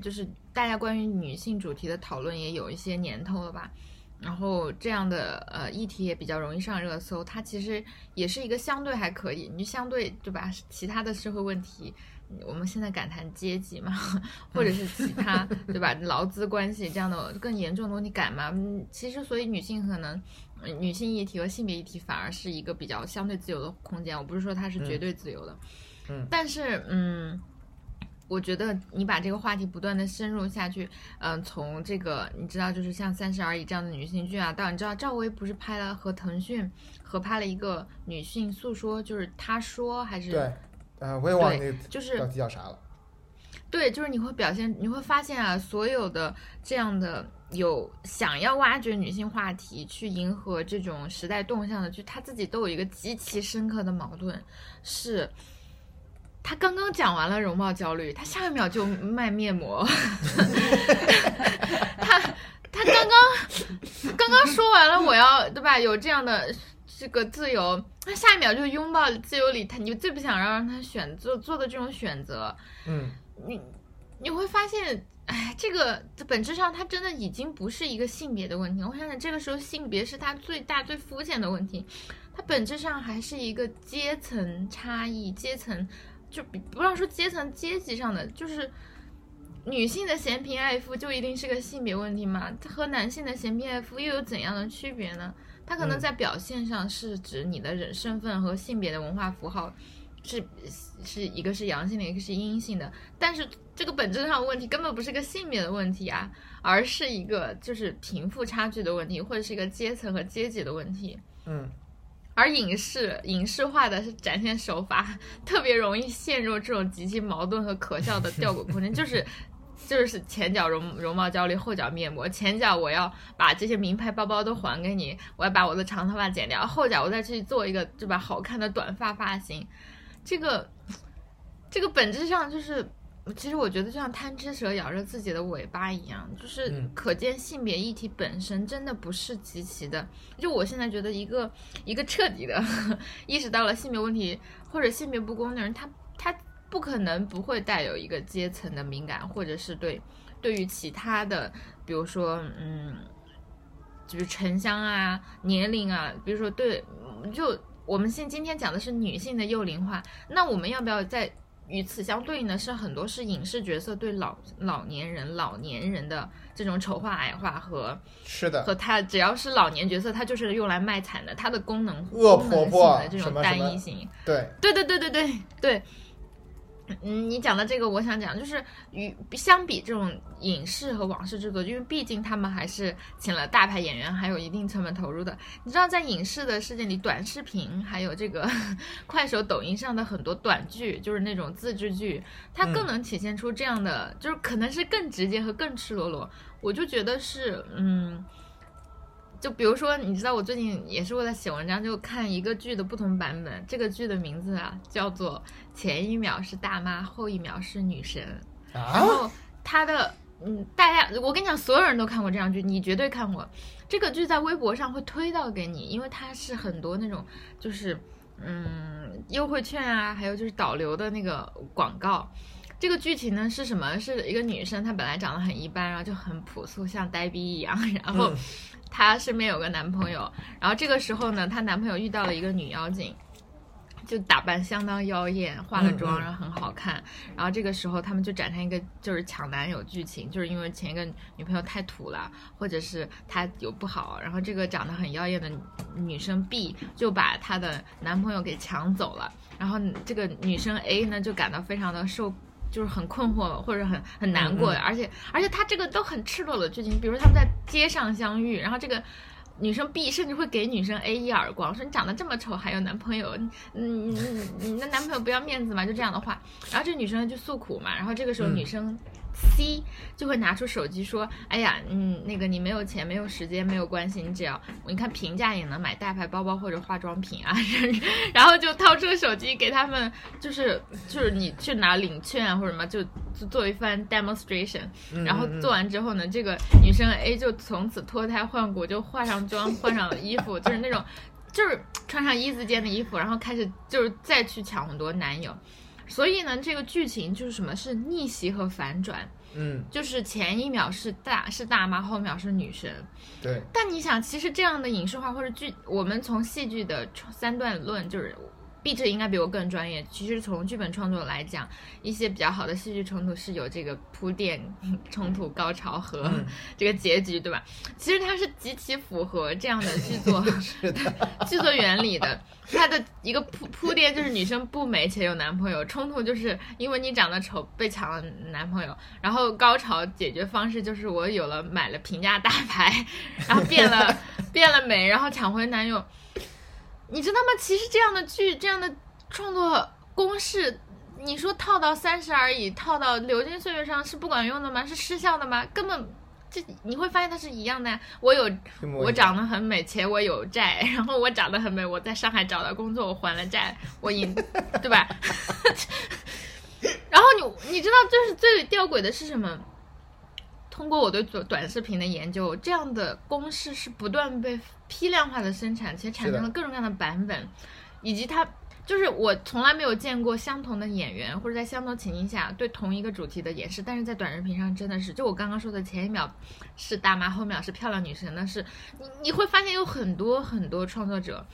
就是大家关于女性主题的讨论也有一些年头了吧。然后这样的呃议题也比较容易上热搜，它其实也是一个相对还可以，你相对对吧？其他的社会问题，我们现在敢谈阶级嘛，[laughs] 或者是其他 [laughs] 对吧？劳资关系这样的更严重的问题敢吗？嗯，其实所以女性可能呃女性议题和性别议题反而是一个比较相对自由的空间。我不是说它是绝对自由的，嗯但是嗯。我觉得你把这个话题不断的深入下去，嗯、从这个你知道，就是像《三十而已》这样的女性剧啊，到你知道赵薇不是拍了和腾讯合拍了一个女性诉说，就是她说还是对，呃，我也忘了那就是标题叫啥了。对，就是你会表现，你会发现啊，所有的这样的有想要挖掘女性话题，去迎合这种时代动向的剧，他自己都有一个极其深刻的矛盾，是。他刚刚讲完了容貌焦虑，他下一秒就卖面膜。他他刚刚刚刚说完了，我要对吧？有这样的这个自由，他下一秒就拥抱自由里，他你最不想让他选做做的这种选择，嗯你你会发现，哎，这个本质上它真的已经不是一个性别的问题。我想想，这个时候性别是它最大最肤浅的问题，它本质上还是一个阶层差异，阶层就比不要说阶层阶级上的，就是女性的嫌贫爱富就一定是个性别问题吗？它和男性的嫌贫爱富又有怎样的区别呢？它可能嗯在表现上是指你的人身份和性别的文化符号是是一个是阳性的，一个是阴性的，但是这个本质上的问题根本不是个性别的问题啊，而是一个就是贫富差距的问题，或者是一个阶层和阶级的问题。嗯而影视影视化的是展现手法，[laughs] 特别容易陷入这种极其矛盾和可笑的吊诡空间，就是。就是前脚容容貌焦虑，后脚面膜。前脚我要把这些名牌包包都还给你，我要把我的长头发剪掉，后脚我再去做一个对吧好看的短发发型。这个这个本质上就是，其实我觉得就像贪吃蛇咬着自己的尾巴一样，就是嗯可见性别议题本身真的不是极其的。就我现在觉得一个一个彻底的 [laughs] 意识到了性别问题或者性别不公的人，他他不可能不会带有一个阶层的敏感，或者是对对于其他的，比如说嗯，就是城乡啊、年龄啊，比如说对，就我们现今天讲的是女性的幼龄化，那我们要不要在与此相对应的是很多是影视角色对老老年人、老年人的这种丑化、矮化和是的，和他只要是老年角色，他就是用来卖惨的，它的功能恶婆婆的这种单一性。对，对对对对对对。嗯，你讲的这个，我想讲，就是与相比这种影视和网视制作，因为毕竟他们还是请了大牌演员，还有一定成本投入的。你知道，在影视的世界里，短视频还有这个 [laughs] 快手、抖音上的很多短剧，就是那种自制剧，它更能体现出这样的，就是可能是更直接和更赤裸裸。我就觉得是，嗯。就比如说，你知道我最近也是为了写文章，就看一个剧的不同版本。这个剧的名字啊，叫做《前一秒是大妈，后一秒是女神》。然啊，后它的，嗯，大家，我跟你讲，所有人都看过这样剧，你绝对看过。这个剧在微博上会推到给你，因为它是很多那种就是，嗯，优惠券啊，还有就是导流的那个广告。这个剧情呢是什么？是一个女生，她本来长得很一般，然后就很朴素，像呆逼一样。然后嗯她身边有个男朋友，然后这个时候呢，她男朋友遇到了一个女妖精，就打扮相当妖艳，化了妆，然后很好看。然后这个时候他们就展开一个就是抢男友剧情，就是因为前一个女朋友太土了，或者是她有不好，然后这个长得很妖艳的女生 B 就把她的男朋友给抢走了，然后这个女生 A 呢就感到非常的受。就是很困惑或者很很难过，而且而且他这个都很赤裸的剧情，比如他们在街上相遇，然后这个女生 B 甚至会给女生 A 一耳光，说你长得这么丑还有男朋友，你你你你的男朋友不要面子嘛，就这样的话。然后这女生就诉苦嘛，然后这个时候嗯女生 C 就会拿出手机说，哎呀，嗯，那个你没有钱没有时间没有关系，你只要你看平价也能买大牌包包或者化妆品啊，[laughs] 然后就掏出手机给他们，就是就是你去拿领券啊或者什么，就就做一番 demonstration。嗯然后做完之后呢，这个女生 A 就从此脱胎换骨，就化上妆，换上了衣服，就是那种，就是穿上一字肩的衣服，然后开始就是再去抢很多男友。所以呢，这个剧情就是什么是逆袭和反转，嗯，就是前一秒是大是大妈，后一秒是女神。对，但你想，其实这样的影视化或者剧，我们从戏剧的三段论，就是毕志应该比我更专业。其实从剧本创作来讲，一些比较好的戏剧冲突是有这个铺垫、冲突、高潮和嗯 [laughs] 这个结局，对吧？其实它是极其符合这样的剧作 [laughs] 是的，剧作原理的。它的一个铺铺垫就是女生不美且有男朋友，冲突就是因为你长得丑被抢了男朋友，然后高潮解决方式就是我有了买了平价大牌，然后变了变了美，然后抢回男友。你知道吗？其实这样的剧，这样的创作公式，你说套到三十而已，套到流金岁月上是不管用的吗？是失效的吗？根本。这你会发现它是一样的呀。我有我长得很美，且我有债，然后我长得很美，我在上海找到工作，我还了债，我赢，[laughs] 对吧？[laughs] 然后你你知道，就是最吊诡的是什么？通过我对短短视频的研究，这样的公式是不断被批量化的生产，其实产生了各种各样的版本，以及它就是我从来没有见过相同的演员或者在相同情境下对同一个主题的演示，但是在短视频上真的是，就我刚刚说的前一秒是大妈，后一秒是漂亮女神那是，你你会发现有很多很多创作者。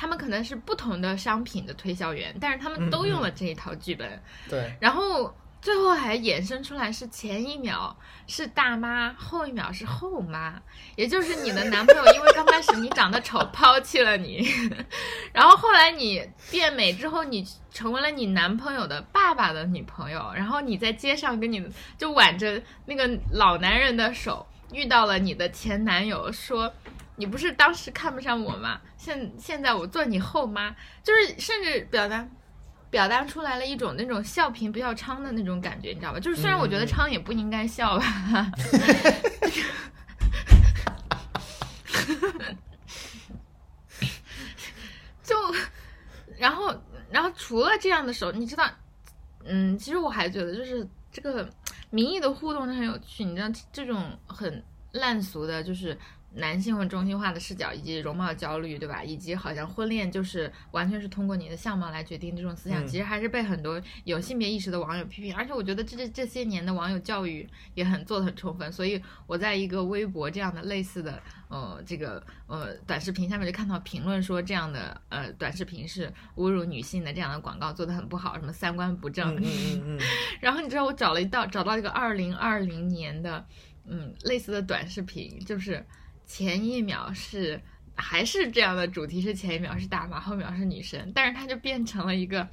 他们可能是不同的商品的推销员，但是他们都用了这一套剧本，对，然后最后还衍生出来是前一秒是大妈，后一秒是后妈，也就是你的男朋友因为刚开始你长得丑抛弃了你，[laughs] 然后后来你变美之后，你成为了你男朋友的爸爸的女朋友，然后你在街上跟你就挽着那个老男人的手，遇到了你的前男友，说。你不是当时看不上我吗？现现在我做你后妈，就是甚至表达表达出来了一种那种笑贫不笑娼的那种感觉，你知道吧？就是虽然我觉得娼也不应该笑吧，[laughs] 就然后然后除了这样的时候，你知道，嗯，其实我还觉得就是这个民意的互动是很有趣，你知道这种很烂俗的，就是。男性或中心化的视角，以及容貌焦虑，对吧？以及好像婚恋就是完全是通过你的相貌来决定这种思想，嗯其实还是被很多有性别意识的网友批评。而且我觉得这这这些年的网友教育也很做的很充分，所以我在一个微博这样的类似的呃这个呃短视频下面就看到评论说这样的呃短视频是侮辱女性的，这样的广告做的很不好，什么三观不正。嗯嗯嗯 [laughs] 嗯，然后你知道我找了一道找到一个二零二零年的嗯类似的短视频，就是前一秒是还是这样的主题是前一秒是大妈，后一秒是女生，但是它就变成了一个。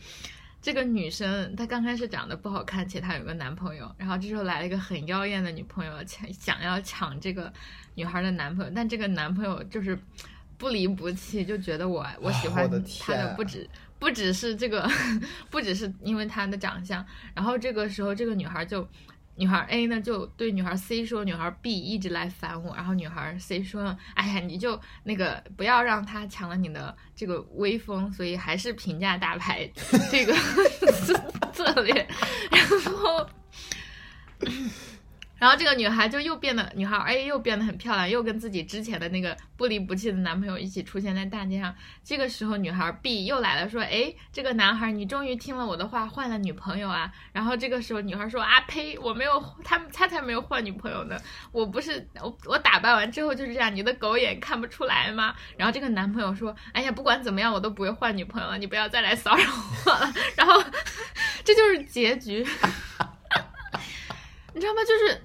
这个女生她刚开始长得不好看，且她有个男朋友，然后这时候来了一个很妖艳的女朋友，抢想要抢这个女孩的男朋友，但这个男朋友就是不离不弃，就觉得我我喜欢我的他天啊的不止不只是这个，[laughs] 不只是因为他的长相，然后这个时候这个女孩就。女孩 A 呢就对女孩 C 说，女孩 B 一直来烦我，然后女孩 C 说，哎呀，你就那个不要让他抢了你的这个威风，所以还是平价大牌这个 [laughs] [laughs] 策略，然后。[laughs] 然后这个女孩就又变得，女孩 A 又变得很漂亮，又跟自己之前的那个不离不弃的男朋友一起出现在大街上。这个时候，女孩 B 又来了，说：“哎，这个男孩，你终于听了我的话，换了女朋友啊？”然后这个时候，女孩说：“啊呸，我没有，他他才没有换女朋友呢，我不是我我打扮完之后就是这样，你的狗眼看不出来吗？”然后这个男朋友说：“哎呀，不管怎么样，我都不会换女朋友了，你不要再来骚扰我了。[laughs] ”然后 [laughs] 这就是结局。[laughs] 你知道吗？就是，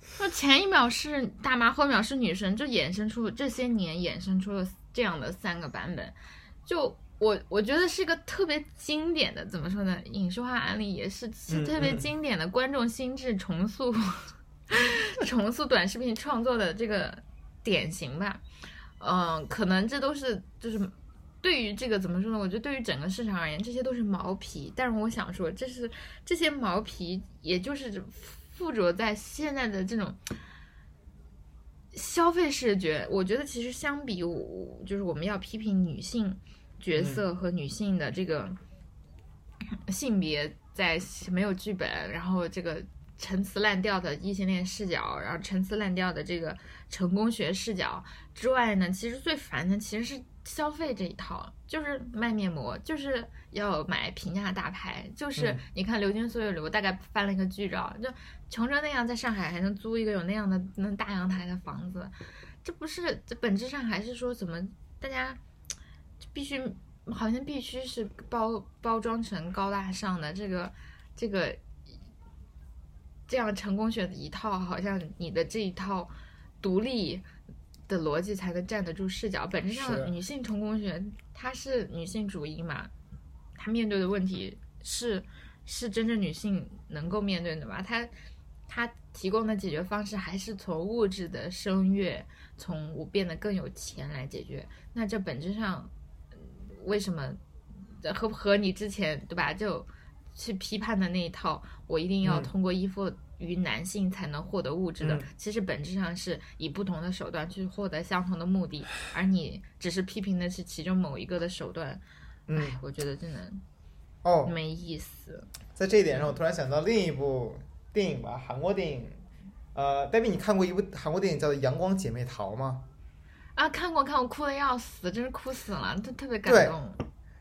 说前一秒是大妈，后一秒是女神，就衍生出这些年衍生出了这样的三个版本。就我我觉得是一个特别经典的，怎么说呢？影视化案例也是特别嗯经典的观众心智重塑、[laughs] 重塑短视频创作的这个典型吧。嗯、可能这都是就是。对于这个怎么说呢？我觉得对于整个市场而言，这些都是毛皮。但是我想说，这是这些毛皮，也就是附着在现在的这种消费视觉。我觉得其实相比我，就是我们要批评女性角色和女性的这个性别在没有剧本，然后这个陈词滥调的异性恋视角，然后陈词滥调的这个成功学视角之外呢，其实最烦的其实是。消费这一套就是卖面膜，就是要买平价大牌，就是、嗯你看《流金岁月》里，我大概翻了一个剧照，就穷成那样，在上海还能租一个有那样的那大阳台的房子，这不是这本质上还是说怎么大家就必须好像必须是包包装成高大上的这个这个这样成功学的一套，好像你的这一套独立。的逻辑才能站得住视角。本质上，女性成功学它是女性主义嘛，她面对的问题是是真正女性能够面对的吧？她她提供的解决方式还是从物质的声乐，从我变得更有钱来解决。那这本质上为什么和和你之前对吧？就去批判的那一套，我一定要嗯通过依附。于男性才能获得物质的，嗯其实本质上是以不同的手段去获得相同的目的，而你只是批评的是其中某一个的手段。嗯唉，我觉得真的哦，没意思。在这一点上，我突然想到另一部电影吧，韩国电影。呃，黛比，你看过一部韩国电影叫做《阳光姐妹淘》吗？啊，看过看过，哭的要死，真是哭死了，特特别感动。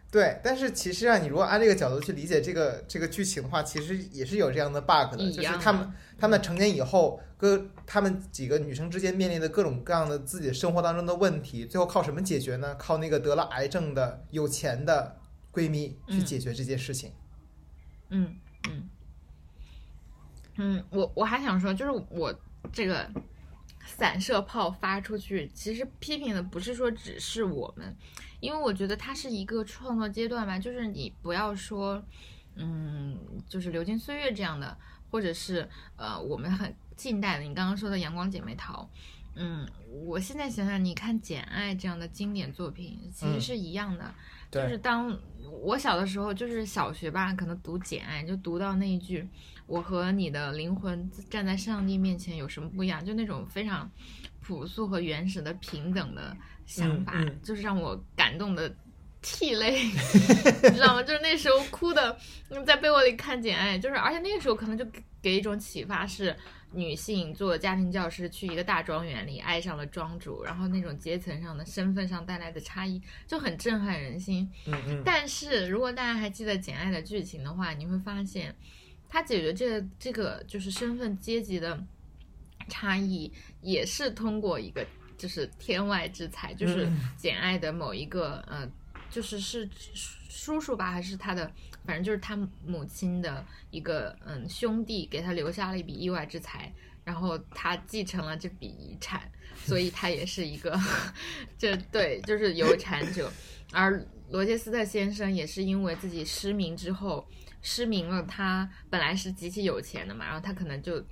对，但是其实啊，你如果按这个角度去理解这个这个剧情的话，其实也是有这样的 bug 的，就是他们的他们成年以后，各他们几个女生之间面临的各种各样的自己生活当中的问题，最后靠什么解决呢？靠那个得了癌症的有钱的闺蜜去嗯解决这件事情。嗯嗯嗯，嗯我我还想说，就是我这个散射炮发出去，其实批评的不是说只是我们，因为我觉得它是一个创作阶段吧，就是你不要说，嗯，就是流金岁月这样的，或者是呃我们很近代的，你刚刚说的阳光姐妹淘。嗯，我现在想想，你看《简爱》这样的经典作品，其实嗯是一样的，就是当我小的时候，就是小学吧，可能读《简爱》，就读到那一句“我和你的灵魂站在上帝面前有什么不一样”，就那种非常朴素和原始的平等的想法，嗯嗯就是让我感动的涕泪，[laughs] 你知道吗？就是那时候哭的，嗯在被窝里看《简爱》，就是而且那个时候可能就给给一种启发是。女性做家庭教师去一个大庄园里，爱上了庄主，然后那种阶层上的身份上带来的差异就很震撼人心。嗯嗯，但是如果大家还记得《简爱》的剧情的话，你会发现，它解决这个这个就是身份阶级的差异，也是通过一个就是天外之才，就是嗯简爱的某一个呃，就是是叔叔吧，还是他的，反正就是他母亲的一个嗯兄弟给他留下了一笔意外之财，然后他继承了这笔遗产，所以他也是一个 [laughs] 这对就是有产者，而罗杰斯特先生也是因为自己失明之后失明了，他本来是极其有钱的嘛，然后他可能就。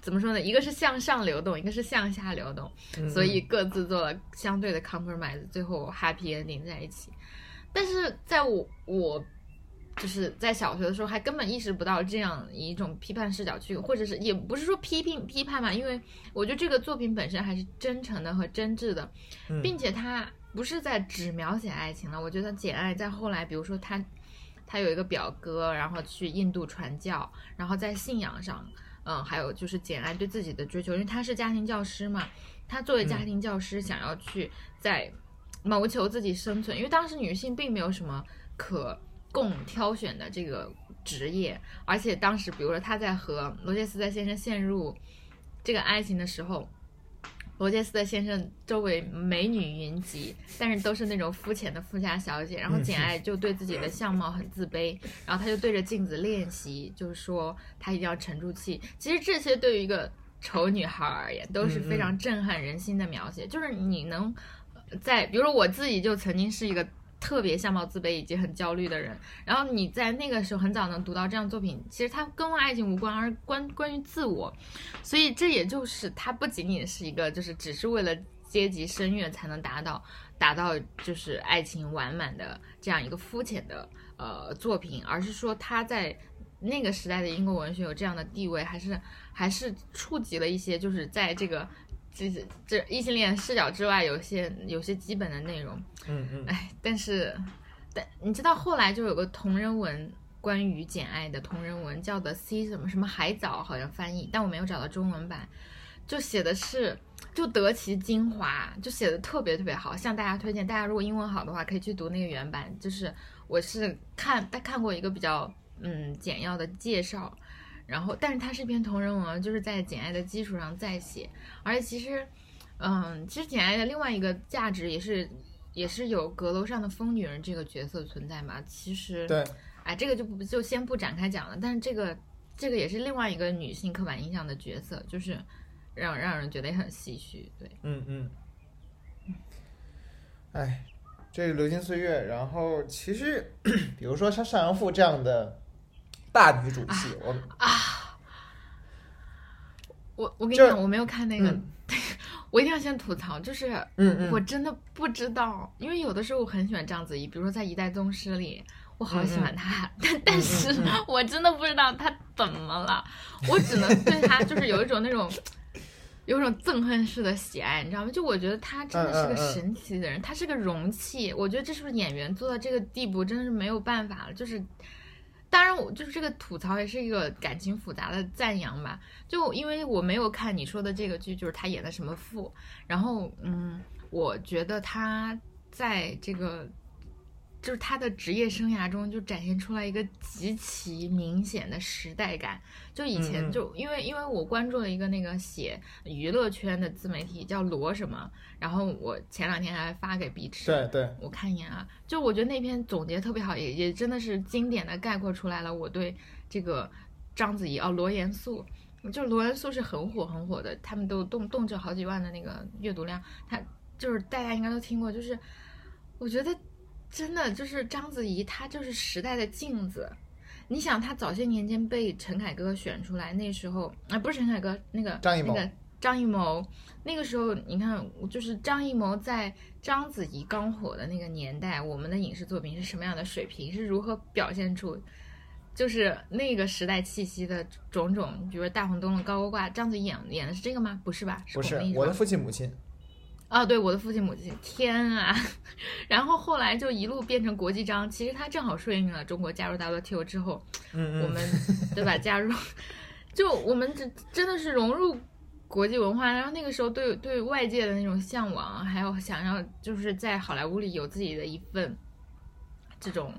怎么说呢？一个是向上流动，一个是向下流动，嗯所以各自做了相对的 compromise，最后 happy ending 在一起。但是在我我就是在小学的时候，还根本意识不到这样一种批判视角去，或者是也不是说批评批判嘛，因为我觉得这个作品本身还是真诚的和真挚的，嗯并且它不是在只描写爱情了。我觉得《简爱》在后来，比如说他他有一个表哥，然后去印度传教，然后在信仰上。嗯，还有就是简爱对自己的追求，因为她是家庭教师嘛，她作为家庭教师想要去在谋求自己生存，因为当时女性并没有什么可供挑选的这个职业，而且当时比如说他在和罗杰斯特先生陷入这个爱情的时候。罗杰斯特先生周围美女云集，但是都是那种肤浅的富家小姐。然后嗯简爱就对自己的相貌很自卑，然后她就对着镜子练习，就是说她一定要沉住气。其实这些对于一个丑女孩而言，都是非常震撼人心的描写。就是你能在，比如说我自己就曾经是一个特别相貌自卑以及很焦虑的人，然后你在那个时候很早能读到这样作品，其实它跟爱情无关，而关关于自我。所以这也就是它不仅仅是一个，就是只是为了阶级声乐才能达到达到就是爱情完满的这样一个肤浅的呃作品，而是说它在那个时代的英国文学有这样的地位，还是还是触及了一些就是在这个这这异性恋视角之外，有些有些基本的内容。嗯嗯哎，但是，但你知道后来就有个同人文，关于简爱的同人文，叫的 C 什么什么海藻，好像翻译，但我没有找到中文版，就写的是就得其精华，就写的特别特别好，向大家推荐。大家如果英文好的话，可以去读那个原版。就是我是看看过一个比较嗯简要的介绍。然后，但是它是一篇同人文，就是在简爱的基础上再写，而且其实，嗯，其实简爱的另外一个价值也是也是有阁楼上的疯女人这个角色存在嘛。其实，对，哎，这个就不就先不展开讲了。但是这个这个也是另外一个女性刻板印象的角色，就是让让人觉得也很唏嘘。对，嗯嗯，哎，这个《流金岁月》，然后其实 [coughs] 比如说像《上阳赋》这样的大女主戏，我啊我我跟你讲，我没有看那个，[laughs] 嗯我一定要先吐槽，就是我真的不知道，因为有的时候我很喜欢章子怡，比如说在《一代宗师》里，我好喜欢她，但但是嗯嗯我真的不知道她怎么了，我只能对她就是有一种那种。有一种憎恨式的喜爱，你知道吗？就我觉得她真的是个神奇的人，她是个容器。我觉得这是不是演员做到这个地步，真的是没有办法了。就是当然，我就是这个吐槽也是一个感情复杂的赞扬吧。就因为我没有看你说的这个剧，就是他演的什么父，然后嗯，我觉得他在这个。就是他的职业生涯中就展现出来一个极其明显的时代感。就以前就因为因为我关注了一个那个写娱乐圈的自媒体叫罗什么，然后我前两天还发给碧池，对对，我看一眼啊。就我觉得那篇总结特别好，也也真的是经典的概括出来了我对这个章子怡哦罗严素，就罗元素是很火很火的，他们都动动辄好几万的那个阅读量，他就是大家应该都听过，就是我觉得。真的就是章子怡，她就是时代的镜子。你想，她早些年间被陈凯歌选出来，那时候啊，不是陈凯歌，那个张艺谋，那个张艺谋，那个时候你看，就是张艺谋在章子怡刚火的那个年代，我们的影视作品是什么样的水平，是如何表现出就是那个时代气息的种种，比如大红灯笼高高挂，章子怡演演的是这个吗？不是吧？不是，我的父亲母亲。哦，对，我的父亲母亲，天啊！[laughs] 然后后来就一路变成国际章，其实它正好顺应了中国加入 WTO 之后，嗯我们对吧？加入，[laughs] 就我们真真的是融入国际文化，然后那个时候对对外界的那种向往，还有想要就是在好莱坞里有自己的一份这种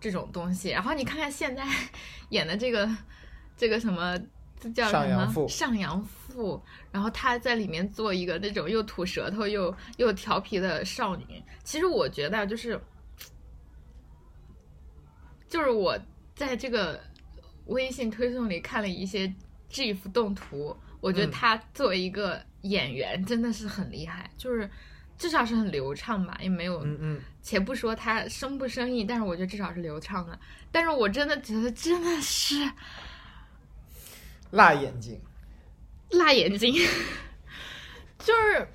这种东西。然后你看看现在 [laughs] 演的这个这个什么。这叫什么？上阳赋。然后她在里面做一个那种又吐舌头又又调皮的少女。其实我觉得就是，就是我在这个微信推送里看了一些 GIF 动图，我觉得她作为一个演员真的是很厉害，就是至少是很流畅吧，也没有。嗯嗯。且不说她生不生意，但是我觉得至少是流畅的。但是我真的觉得真的是。辣眼睛，辣眼睛，就是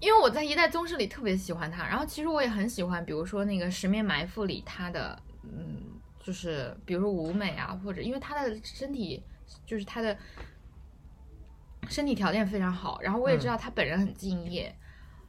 因为我在《一代宗师》里特别喜欢他，然后其实我也很喜欢，比如说那个《十面埋伏》里他的，嗯，就是比如说舞美啊，或者因为他的身体，就是他的身体条件非常好，然后我也知道他本人很敬业，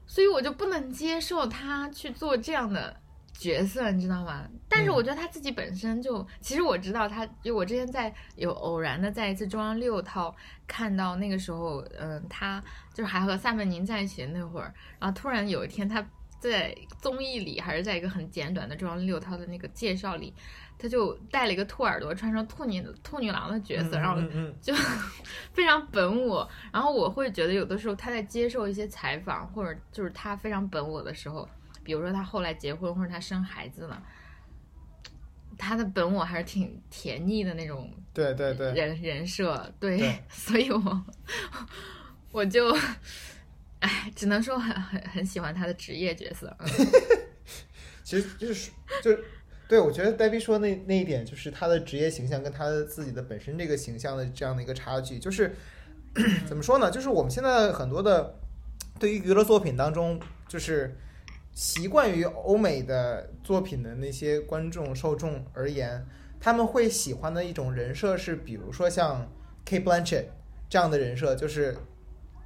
所以我就不能接受他去做这样的。角色你知道吗？但是我觉得他自己本身就，其实我知道他，就我之前在有偶然的在一次中央六套看到那个时候，嗯，他就是还和萨曼宁在一起的那会儿，然后突然有一天他在综艺里还是在一个很简短的中央六套的那个介绍里，他就戴了一个兔耳朵，穿上兔女兔女郎的角色，然后就 [laughs] 非常本我。然后我会觉得有的时候他在接受一些采访或者就是他非常本我的时候。比如说他后来结婚或者他生孩子了，他的本我还是挺甜腻的那种，对对对，人人设对，所以我 [laughs] 我就，哎，只能说很很很喜欢他的职业角色。[laughs] 其实就是就对我觉得戴比说那那一点，就是他的职业形象跟他的自己的本身这个形象的这样的一个差距，就是 [coughs] 怎么说呢？就是我们现在很多的对于娱乐作品当中，就是。习惯于欧美的作品的那些观众受众而言，他们会喜欢的一种人设是，比如说像 K Blanchett 这样的人设，就是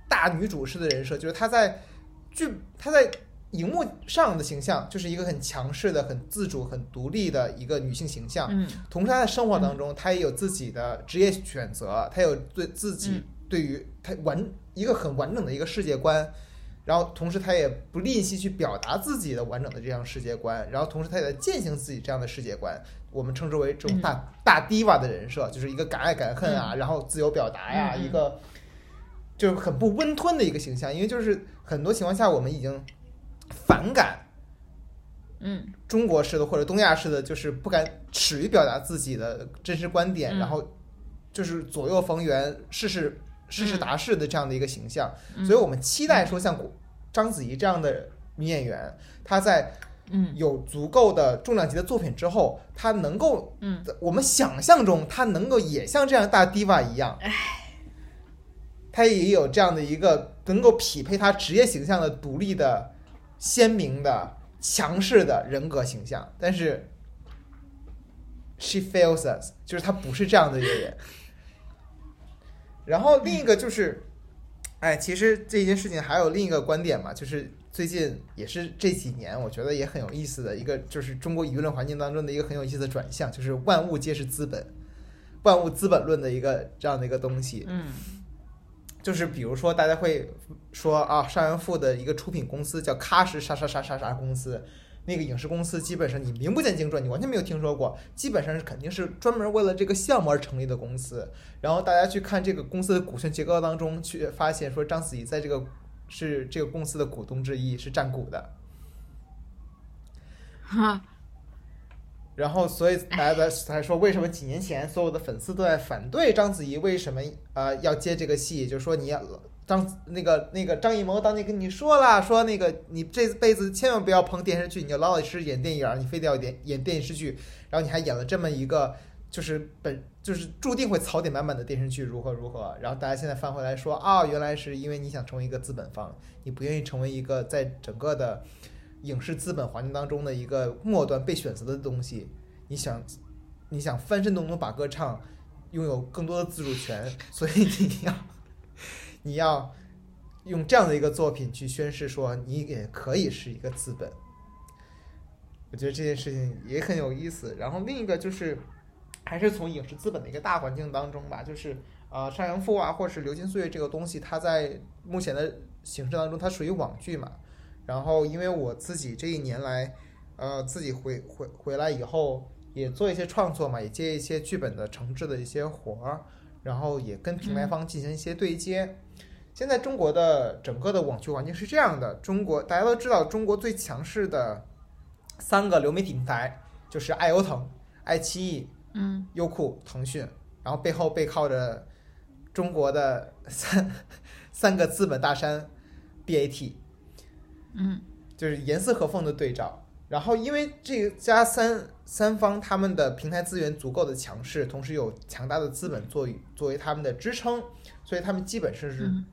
大女主式的人设，就是她在剧她在荧幕上的形象就是一个很强势的、很自主、很独立的一个女性形象。嗯，同时她在生活当中，她也有自己的职业选择，她有对自己对于她完一个很完整的一个世界观。然后，同时他也不吝惜去表达自己的完整的这样世界观，然后同时他也在践行自己这样的世界观。我们称之为这种大大 diva 的人设，就是一个敢爱敢恨啊，然后自由表达呀，一个就是很不温吞的一个形象。因为就是很多情况下，我们已经反感，嗯，中国式的或者东亚式的，就是不敢耻于表达自己的真实观点，然后就是左右逢源，事事。事事达士的这样的一个形象，所以我们期待说，像章子怡这样的女演员，她在嗯。有足够的重量级的作品之后，她能够，嗯，我们想象中她能够也像这样大 diva 一样，哎，她也有这样的一个能够匹配她职业形象的独立的、鲜明的、强势的人格形象，但是 she fails us，就是她不是这样的一个人。然后另一个就是，哎，其实这件事情还有另一个观点嘛，就是最近也是这几年，我觉得也很有意思的一个，就是中国舆论环境当中的一个很有意思的转向，就是万物皆是资本，万物资本论的一个这样的一个东西。嗯就是比如说，大家会说啊，邵元富的一个出品公司叫喀什啥啥啥啥啥公司，那个影视公司基本上你名不见经传，你完全没有听说过，基本上是肯定是专门为了这个项目而成立的公司。然后大家去看这个公司的股权结构当中，去发现说章子怡在这个是这个公司的股东之一，是占股的。哈，[laughs] 然后，所以大家在才说，为什么几年前所有的粉丝都在反对章子怡为什么呃要接这个戏？就是说你要张那个那个张艺谋当年跟你说了，说那个你这辈子千万不要碰电视剧，你要老老实实演电影，你非得要演演电视剧，然后你还演了这么一个就是本就是注定会槽点满满的电视剧，如何如何？然后大家现在翻回来说啊，原来是因为你想成为一个资本方，你不愿意成为一个在整个的。影视资本环境当中的一个末端被选择的东西，你想，你想翻身农奴把歌唱，拥有更多的自主权，所以你要，你要用这样的一个作品去宣示说你也可以是一个资本。我觉得这件事情也很有意思。然后另一个就是，还是从影视资本的一个大环境当中吧，就是呃，《上阳赋》啊，或是《流金岁月》这个东西，它在目前的形式当中，它属于网剧嘛。然后，因为我自己这一年来，呃，自己回回回来以后，也做一些创作嘛，也接一些剧本的重制的一些活儿，然后也跟平台方进行一些对接。现在中国的整个的网球环境是这样的：中国大家都知道，中国最强势的三个流媒体平台就是爱优腾、爱奇艺、嗯优酷、腾讯，然后背后背靠着中国的三三个资本大山 BAT。嗯就是严丝合缝的对照。然后，因为这家三三方他们的平台资源足够的强势，同时有强大的资本作为作为他们的支撑，所以他们基本上是嗯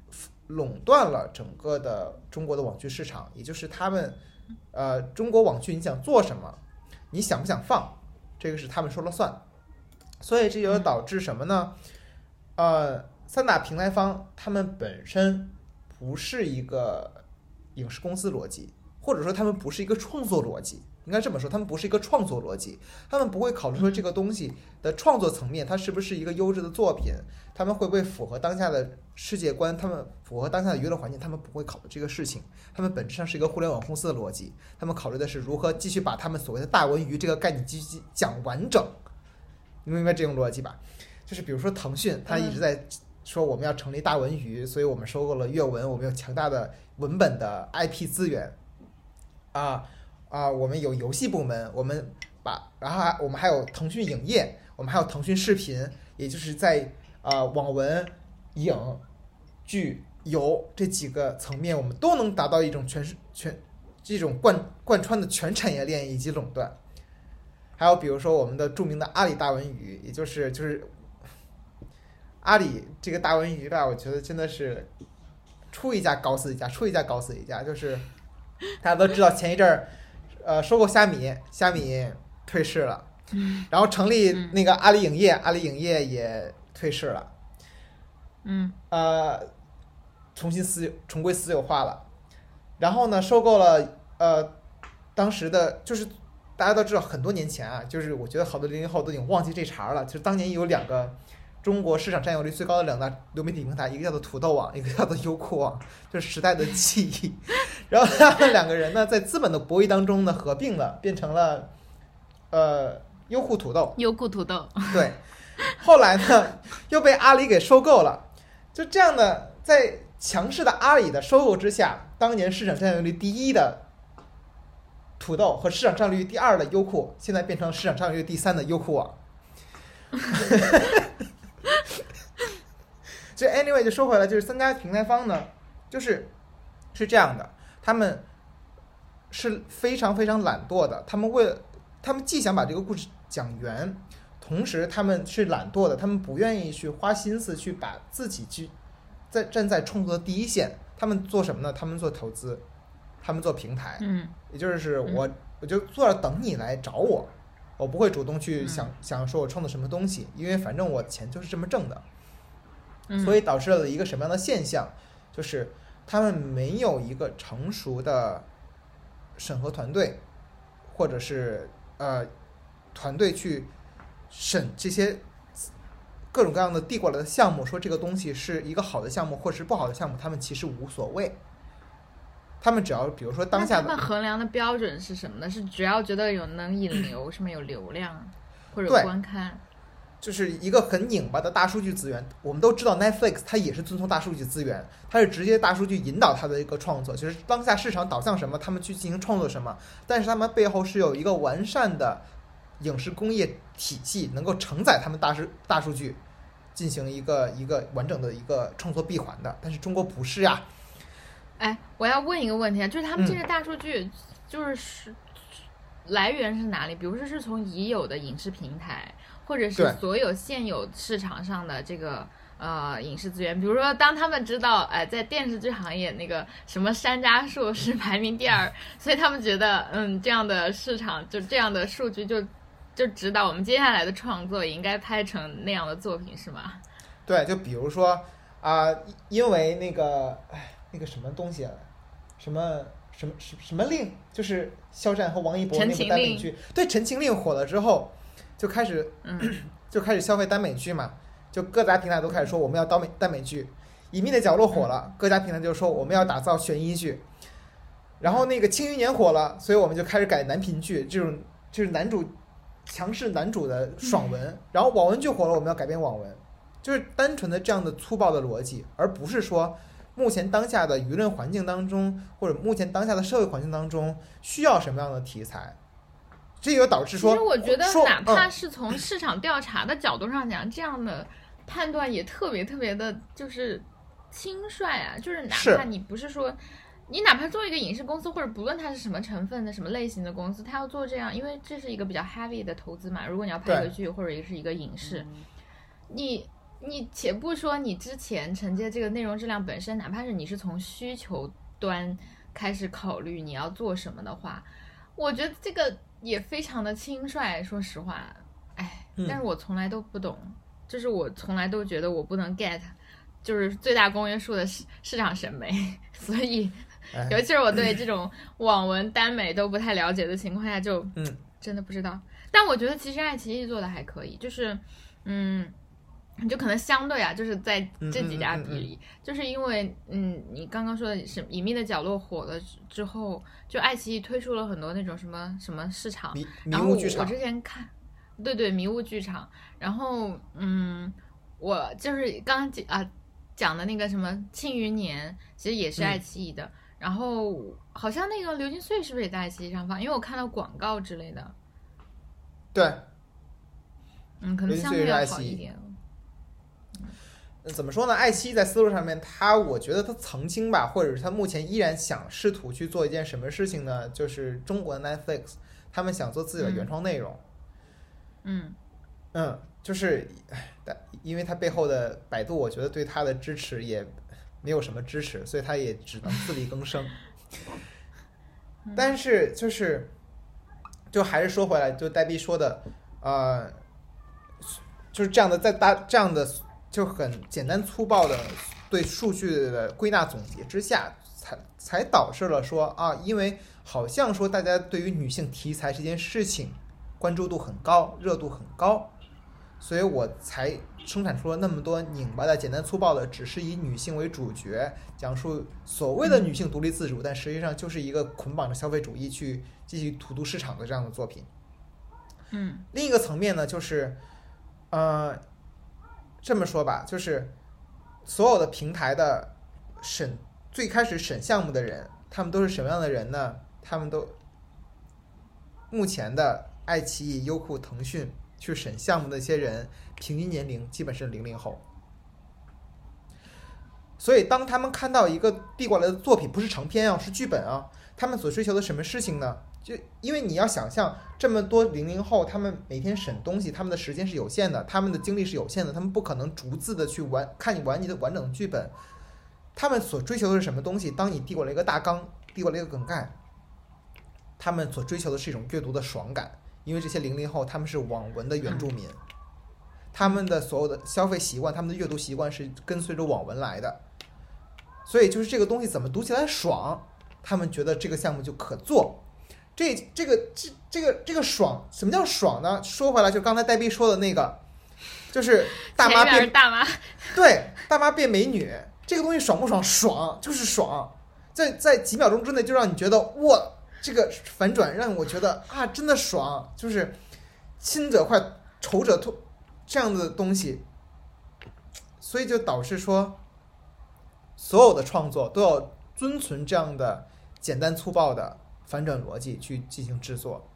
垄断了整个的中国的网剧市场。也就是他们，呃，中国网剧你想做什么，你想不想放，这个是他们说了算。所以这就导致什么呢？呃，三大平台方他们本身不是一个影视公司逻辑，或者说他们不是一个创作逻辑，应该这么说，他们不是一个创作逻辑，他们不会考虑说这个东西的创作层面它是不是一个优质的作品，他们会不会符合当下的世界观，他们符合当下的娱乐环境，他们不会考虑这个事情，他们本质上是一个互联网公司的逻辑，他们考虑的是如何继续把他们所谓的大文娱这个概念继续讲完整，你明白这种逻辑吧？就是比如说腾讯，它一直在说我们要成立大文娱，所以我们收购了阅文，我们有强大的文本的 IP 资源，啊啊，我们有游戏部门，我们把，然后还我们还有腾讯影业，我们还有腾讯视频，也就是在啊网文、影、剧、游这几个层面，我们都能达到一种全全这种贯贯穿的全产业链以及垄断。还有比如说我们的著名的阿里大文娱，也就是就是阿里这个大文娱吧，我觉得真的是出一家搞死一家，出一家搞死一家。就是大家都知道前一阵儿，呃，收购虾米，虾米退市了，然后成立那个阿里影业，阿里影业也退市了，嗯呃，重新私重归私有化了。然后呢，收购了呃，当时的就是大家都知道，很多年前啊，就是我觉得好多零零后都已经忘记这茬儿了。就是当年有两个中国市场占有率最高的两大流媒体平台，一个叫做土豆网，一个叫做优酷网，就是时代的记忆。然后他们两个人呢，在资本的博弈当中呢，合并了，变成了呃优酷土豆。优酷土豆，对，后来呢又被阿里给收购了。就这样的，在强势的阿里的收购之下，当年市场占有率第一的土豆和市场占有率第二的优酷，现在变成市场占有率第三的优酷网。[laughs] 所以 anyway 就说回来，就是三家平台方呢，就是是这样的，他们是非常非常懒惰的，他们为了他们既想把这个故事讲圆，同时他们是懒惰的，他们不愿意去花心思去把自己去在站在创作的第一线。他们做什么呢？他们做投资，他们做平台，嗯也就是我我就坐着等你来找我，我不会主动去想、想说我创造什么东西，因为反正我钱就是这么挣的。嗯，所以导致了一个什么样的现象？就是他们没有一个成熟的审核团队，或者是呃团队去审这些各种各样的递过来的项目，说这个东西是一个好的项目或者是不好的项目，他们其实无所谓。他们只要比如说当下他们衡量的标准是什么呢？是只要觉得有能引流，[clears throat] 什么有流量或者观看，就是一个很拧巴的大数据资源。我们都知道 Netflix 它也是遵从大数据资源，它是直接大数据引导它的一个创作，就是当下市场导向什么，他们去进行创作什么。但是他们背后是有一个完善的影视工业体系，能够承载他们大数大数据进行一个一个完整的一个创作闭环的。但是中国不是呀，哎，我要问一个问题啊，就是他们这嗯个大数据就是是来源是哪里？比如说是从已有的影视平台，或者是所有现有市场上的这个呃影视资源。比如说，当他们知道哎，在电视剧行业那个什么山楂树是排名第二，[laughs] 所以他们觉得嗯这样的市场就这样的数据就就指导我们接下来的创作也应该拍成那样的作品，是吗？对，就比如说啊、因为那个哎那个什么东西啊，什么。什么什什么令？就是肖战和王一博那部陈情令耽美剧，对《陈情令》火了之后，就开始嗯就开始消费耽美剧嘛，就各大平台都开始说我们要耽美耽美剧，《隐秘的角落》火了，各家平台就说我们要打造悬疑剧，然后那个《庆余年》火了，所以我们就开始改男频剧，这种就是男主强势男主的爽文，然后网文剧火了，我们要改编网文，就是单纯的这样的粗暴的逻辑，而不是说目前当下的舆论环境当中，或者目前当下的社会环境当中需要什么样的题材，这就导致说，其实我觉得说，哪怕嗯是从市场调查的角度上讲，这样的判断也特别特别的，就是轻率啊。就是哪怕你不是说，你哪怕做一个影视公司，或者不论它是什么成分的、什么类型的公司，它要做这样，因为这是一个比较 heavy 的投资嘛。如果你要拍一个剧或者是一个影视，你你且不说你之前承接这个内容质量本身，哪怕是你是从需求端开始考虑你要做什么的话，我觉得这个也非常的轻率。说实话，哎，嗯但是我从来都不懂，就是我从来都觉得我不能 get，就是最大公约数的市市场审美，[laughs] 所以哎尤其是我对这种网文耽美都不太了解的情况下，就嗯真的不知道。但我觉得其实爱奇艺做的还可以，就是嗯。就可能相对啊，就是在这几家比里，就是因为嗯，你刚刚说的是《隐秘的角落》火了之后，就爱奇艺推出了很多那种什么什么市场，迷迷然后我我雾剧场，之前看，对对，迷雾剧场。然后嗯，我就是刚刚讲啊讲的那个什么《庆余年》，其实也是嗯爱奇艺的。然后好像那个《流金岁》是不是也在爱奇艺上放？因为我看到广告之类的。对，嗯，可能相对要好一点。呃怎么说呢？爱奇艺在思路上面，它我觉得它曾经吧，或者是它目前依然想试图去做一件什么事情呢？就是中国的 Netflix，他们想做自己的原创内容。嗯嗯，就是，唉但因为它背后的百度，我觉得对它的支持也没有什么支持，所以它也只能自力更生。[laughs] 但是就是，就还是说回来，就代币说的，呃，就是这样的，在大这样的就很简单粗暴的对数据的归纳总结之下，才才导致了说啊，因为好像说大家对于女性题材这件事情关注度很高，热度很高，所以我才生产出了那么多拧巴的、简单粗暴的，只是以女性为主角，讲述所谓的女性独立自主，但实际上就是一个捆绑着消费主义去继续荼毒市场的这样的作品。嗯另一个层面呢，就是，呃，这么说吧，就是所有的平台的审最开始审项目的人，他们都是什么样的人呢？他们都目前的爱奇艺、优酷、腾讯去审项目的一些人，平均年龄基本是零零后。所以，当他们看到一个递过来的作品，不是长篇啊，是剧本啊，他们所追求的什么事情呢？就因为你要想象这么多零零后，他们每天审东西，他们的时间是有限的，他们的精力是有限的，他们不可能逐字的去完看你完你的完整的剧本。他们所追求的是什么东西？当你递过来一个大纲，递过来一个梗概，他们所追求的是一种阅读的爽感。因为这些零零后他们是网文的原住民，他们的所有的消费习惯，他们的阅读习惯是跟随着网文来的，所以就是这个东西怎么读起来爽，他们觉得这个项目就可做。这这个这这个这个爽，什么叫爽呢？说回来，就刚才黛碧说的那个，就是大妈变大妈，对，大妈变美女，这个东西爽不爽？爽，就是爽，在在几秒钟之内就让你觉得哇，这个反转让我觉得啊，真的爽，就是亲者快，仇者痛这样的东西，所以就导致说，所有的创作都要遵循这样的简单粗暴的反转逻辑去进行制作。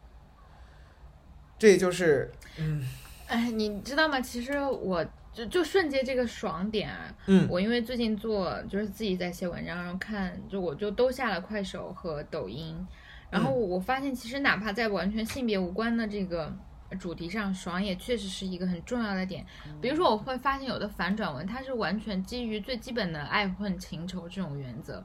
这也就是，嗯哎，你知道吗？其实我就就瞬间这个爽点啊，嗯我因为最近做就是自己在写文章，然后看就我就都下了快手和抖音，然后我发现其实哪怕在完全性别无关的这个主题上，爽也确实是一个很重要的点。比如说我会发现有的反转文它是完全基于最基本的爱恨情仇这种原则，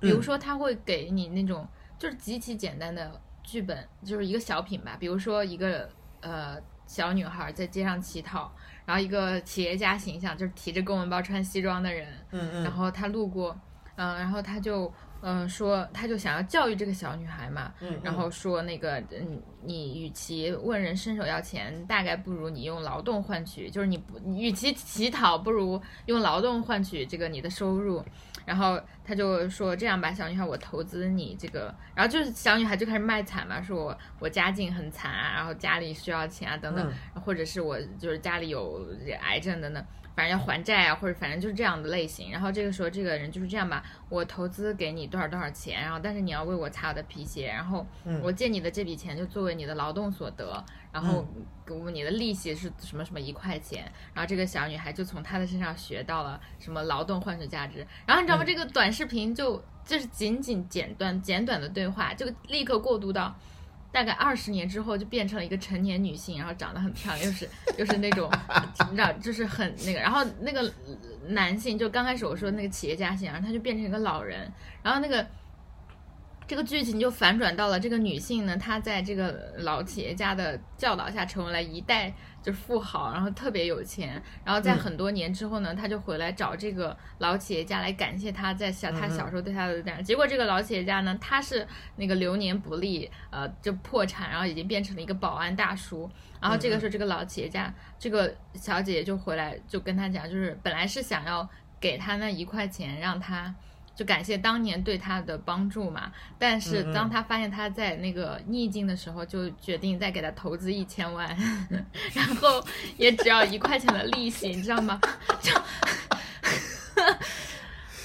比如说他会给你那种就是极其简单的剧本，就是一个小品吧，比如说一个呃小女孩在街上乞讨，然后一个企业家形象就是提着公文包穿西装的人，嗯嗯然后他路过，嗯、然后他就嗯、呃说他就想要教育这个小女孩嘛，嗯，然后说那个，嗯，你与其问人伸手要钱，大概不如你用劳动换取，就是你不，你与其乞讨，不如用劳动换取这个你的收入。然后他就说这样吧，小女孩，我投资你这个，然后就是小女孩就开始卖惨嘛，说我我家境很惨啊，然后家里需要钱啊等等，或者是我就是家里有癌症等等。反正要还债啊，或者反正就是这样的类型。然后这个时候，这个人就是这样吧，我投资给你多少多少钱，然后但是你要为我擦我的皮鞋，然后嗯我借你的这笔钱就作为你的劳动所得，然后给我你的利息是什么什么一块钱，然后这个小女孩就从她的身上学到了什么劳动换取价值。然后你知道吗？嗯这个短视频就就是仅仅简短简短的对话，就立刻过渡到。大概二十年之后，就变成了一个成年女性，然后长得很漂亮，又是又是那种，你知道，就是很那个。然后那个男性，就刚开始我说那个企业家型，然后，他就变成一个老人。然后那个这个剧情就反转到了这个女性呢，她在这个老企业家的教导下，成为了一代就是富豪，然后特别有钱。然后在嗯很多年之后呢，她就回来找这个老企业家来感谢他在小他小时候对她的这样。结果这个老企业家呢，他是那个流年不利，呃，就破产，然后已经变成了一个保安大叔。然后这个时候，这个老企业家，这个小姐姐就回来就跟他讲，就是本来是想要给他那一块钱，让他。就感谢当年对他的帮助嘛，但是当他发现他在那个逆境的时候，就决定再给他投资一千万，[laughs] 然后也只要一块钱的利息，你知道吗？就，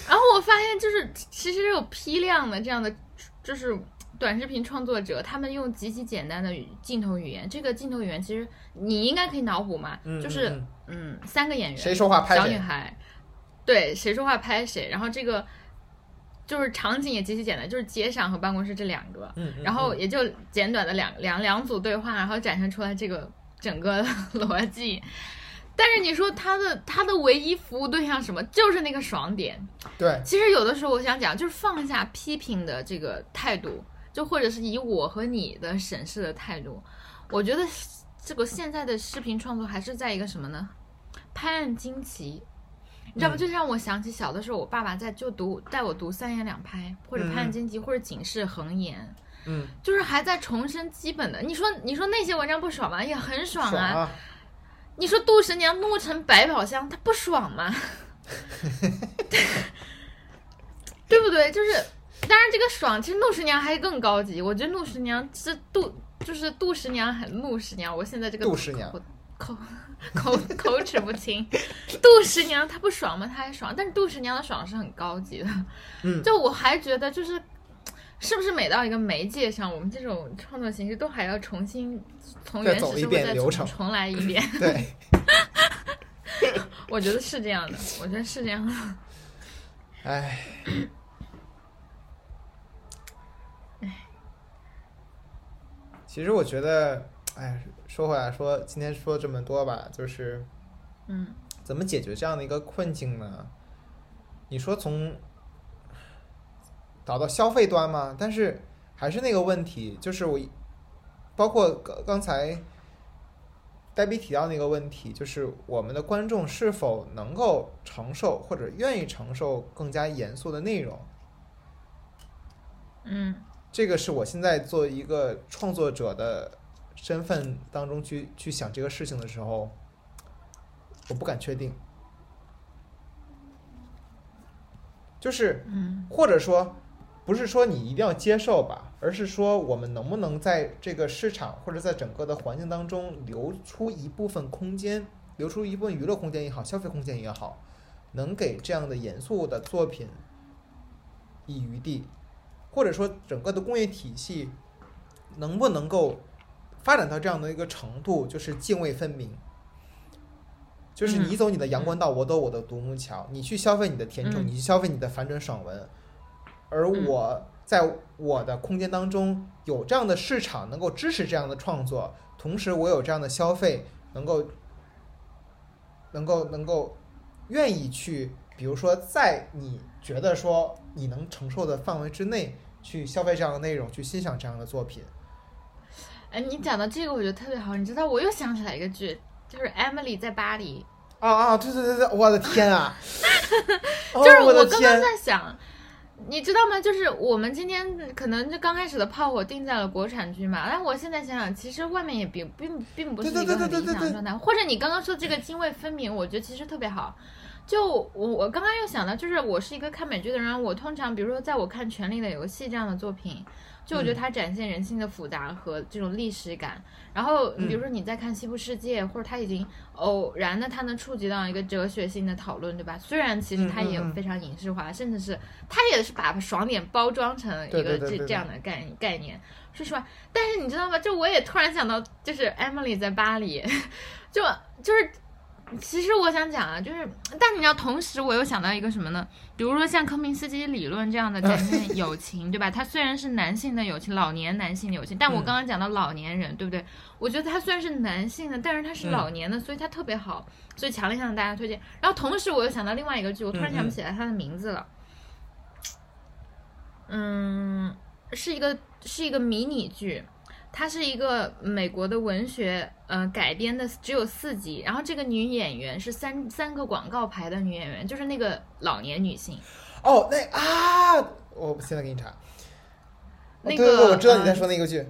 然后我发现就是其实有批量的这样的，就是短视频创作者，他们用极其简单的语镜头语言，这个镜头语言其实你应该可以脑补嘛，嗯就是嗯。嗯三个演员，谁说话拍谁小女孩，对，谁说话拍谁，然后这个就是场景也极其简单，就是街上和办公室这两个，嗯，嗯然后也就简短的两两两组对话，然后展现出来这个整个逻辑。但是你说他的他的唯一服务对象什么，就是那个爽点。对，其实有的时候我想讲，就是放下批评的这个态度，就或者是以我和你的审视的态度，我觉得这个现在的视频创作还是在一个什么呢？拍案惊奇。你知道吗？嗯就让我想起小的时候，我爸爸在就读带我读三言两拍，或者拍案嗯惊奇，或者警示横言，嗯，就是还在重申基本的。你说你说那些文章不爽吗？也很爽爽啊，你说杜十娘怒沉百宝箱，她不爽吗？[laughs] 对不对？就是，当然这个爽，其实怒十娘还更高级。我觉得怒十娘是杜，就是杜十娘很怒十娘。我现在这个杜十娘口口 [laughs] 口 [laughs] 口齿不清，[laughs] 杜十娘她不爽吗？她还爽，但是杜十娘的爽是很高级的。嗯就我还觉得就是。是不是每到一个媒介上，我们这种创作形式都还要重新从原始社会再重重来一遍？对，我觉得是这样的，我觉得是这样的。哎，其实我觉得，哎，说回来说，今天说这么多吧，就是嗯怎么解决这样的一个困境呢？你说从导到消费端吗，但是还是那个问题，就是我包括刚刚才黛比提到那个问题，就是我们的观众是否能够承受或者愿意承受更加严肃的内容。嗯这个是我现在作为一个创作者的身份当中去去想这个事情的时候，我不敢确定。就是嗯或者说，不是说你一定要接受吧，而是说我们能不能在这个市场或者在整个的环境当中留出一部分空间，留出一部分娱乐空间也好，消费空间也好，能给这样的严肃的作品以余地，或者说整个的工业体系能不能够发展到这样的一个程度，就是泾渭分明。就是你走你的阳关道，我走我的独木桥。你去消费你的甜宠，嗯你去消费你的反转爽文，而嗯我在我的空间当中有这样的市场，能够支持这样的创作，同时我有这样的消费，能够能够能够愿意去，比如说在你觉得说你能承受的范围之内去消费这样的内容，去欣赏这样的作品。哎，你讲到这个我觉得特别好，你知道我又想起来一个剧，就是《Emily 在巴黎啊啊！对对对对，我的天啊！》，哦就是我刚刚，在想。你知道吗？就是我们今天可能就刚开始的炮火定在了国产剧嘛，但我现在想想，其实外面也并并并不是一个理想的状态。或者你刚刚说这个泾渭分明，我觉得其实特别好。就我我刚刚又想到，就是我是一个看美剧的人，我通常比如说在我看《权力的游戏》这样的作品，就我觉得它展现人性的复杂和这种历史感。然后你比如说你在看《西部世界》，或者它已经偶然的它能触及到一个哲学性的讨论，对吧？虽然其实它也非常影视化，甚至是它也是把爽点包装成一个这这样的概概念。说实话，但是你知道吗？就我也突然想到，就是 Emily 在巴黎，[laughs] 就就是。其实我想讲啊，就是，但你要同时，我又想到一个什么呢？比如说像科明斯基理论这样的 [laughs] 展现友情，对吧？他虽然是男性的友情，老年男性的友情，但我嗯刚刚讲到老年人，对不对？我觉得他虽然是男性的，但是他是嗯老年的，所以他特别好，所以强烈向大家推荐。然后同时我又想到另外一个剧，我突然想不起来他的名字了。嗯，是一个是一个迷你剧，它是一个美国的文学呃改编的，只有四集。然后这个女演员是三三个广告牌的女演员，就是那个老年女性。哦，那啊，我现在给你查。那对对对，个我知道你在呃说那个剧。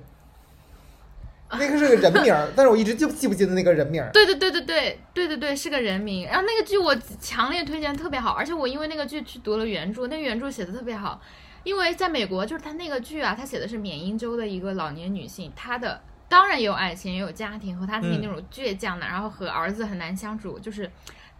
那个是个人名儿，但是我一直就记不记得那个人名儿。对对对对对对对对，是个人名。然后那个剧我强烈推荐，特别好。而且我因为那个剧去读了原著，那个原著写的特别好。因为在美国，就是他那个剧啊，他写的是缅因州的一个老年女性，她的当然也有爱情，也有家庭，和她自己那种倔强的，然后和儿子很难相处，就是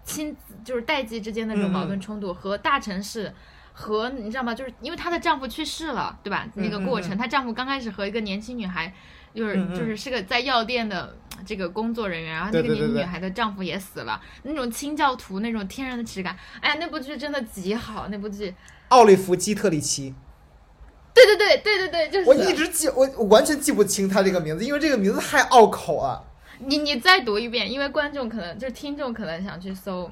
亲子就是代际之间的这种矛盾冲突，和大城市。和你知道吗？就是因为她的丈夫去世了，对吧？那个过程，嗯嗯她丈夫刚开始和一个年轻女孩，就是就是是个在药店的这个工作人员，然后那个年轻女孩的丈夫也死了，那种清教徒那种天然的质感，哎呀，那部剧真的极好，那部剧，奥利弗·基特里奇，对对对对对对，就是。我一直记，我我完全记不清他这个名字，因为这个名字太拗口了。你你再读一遍，因为观众可能就是听众可能想去搜，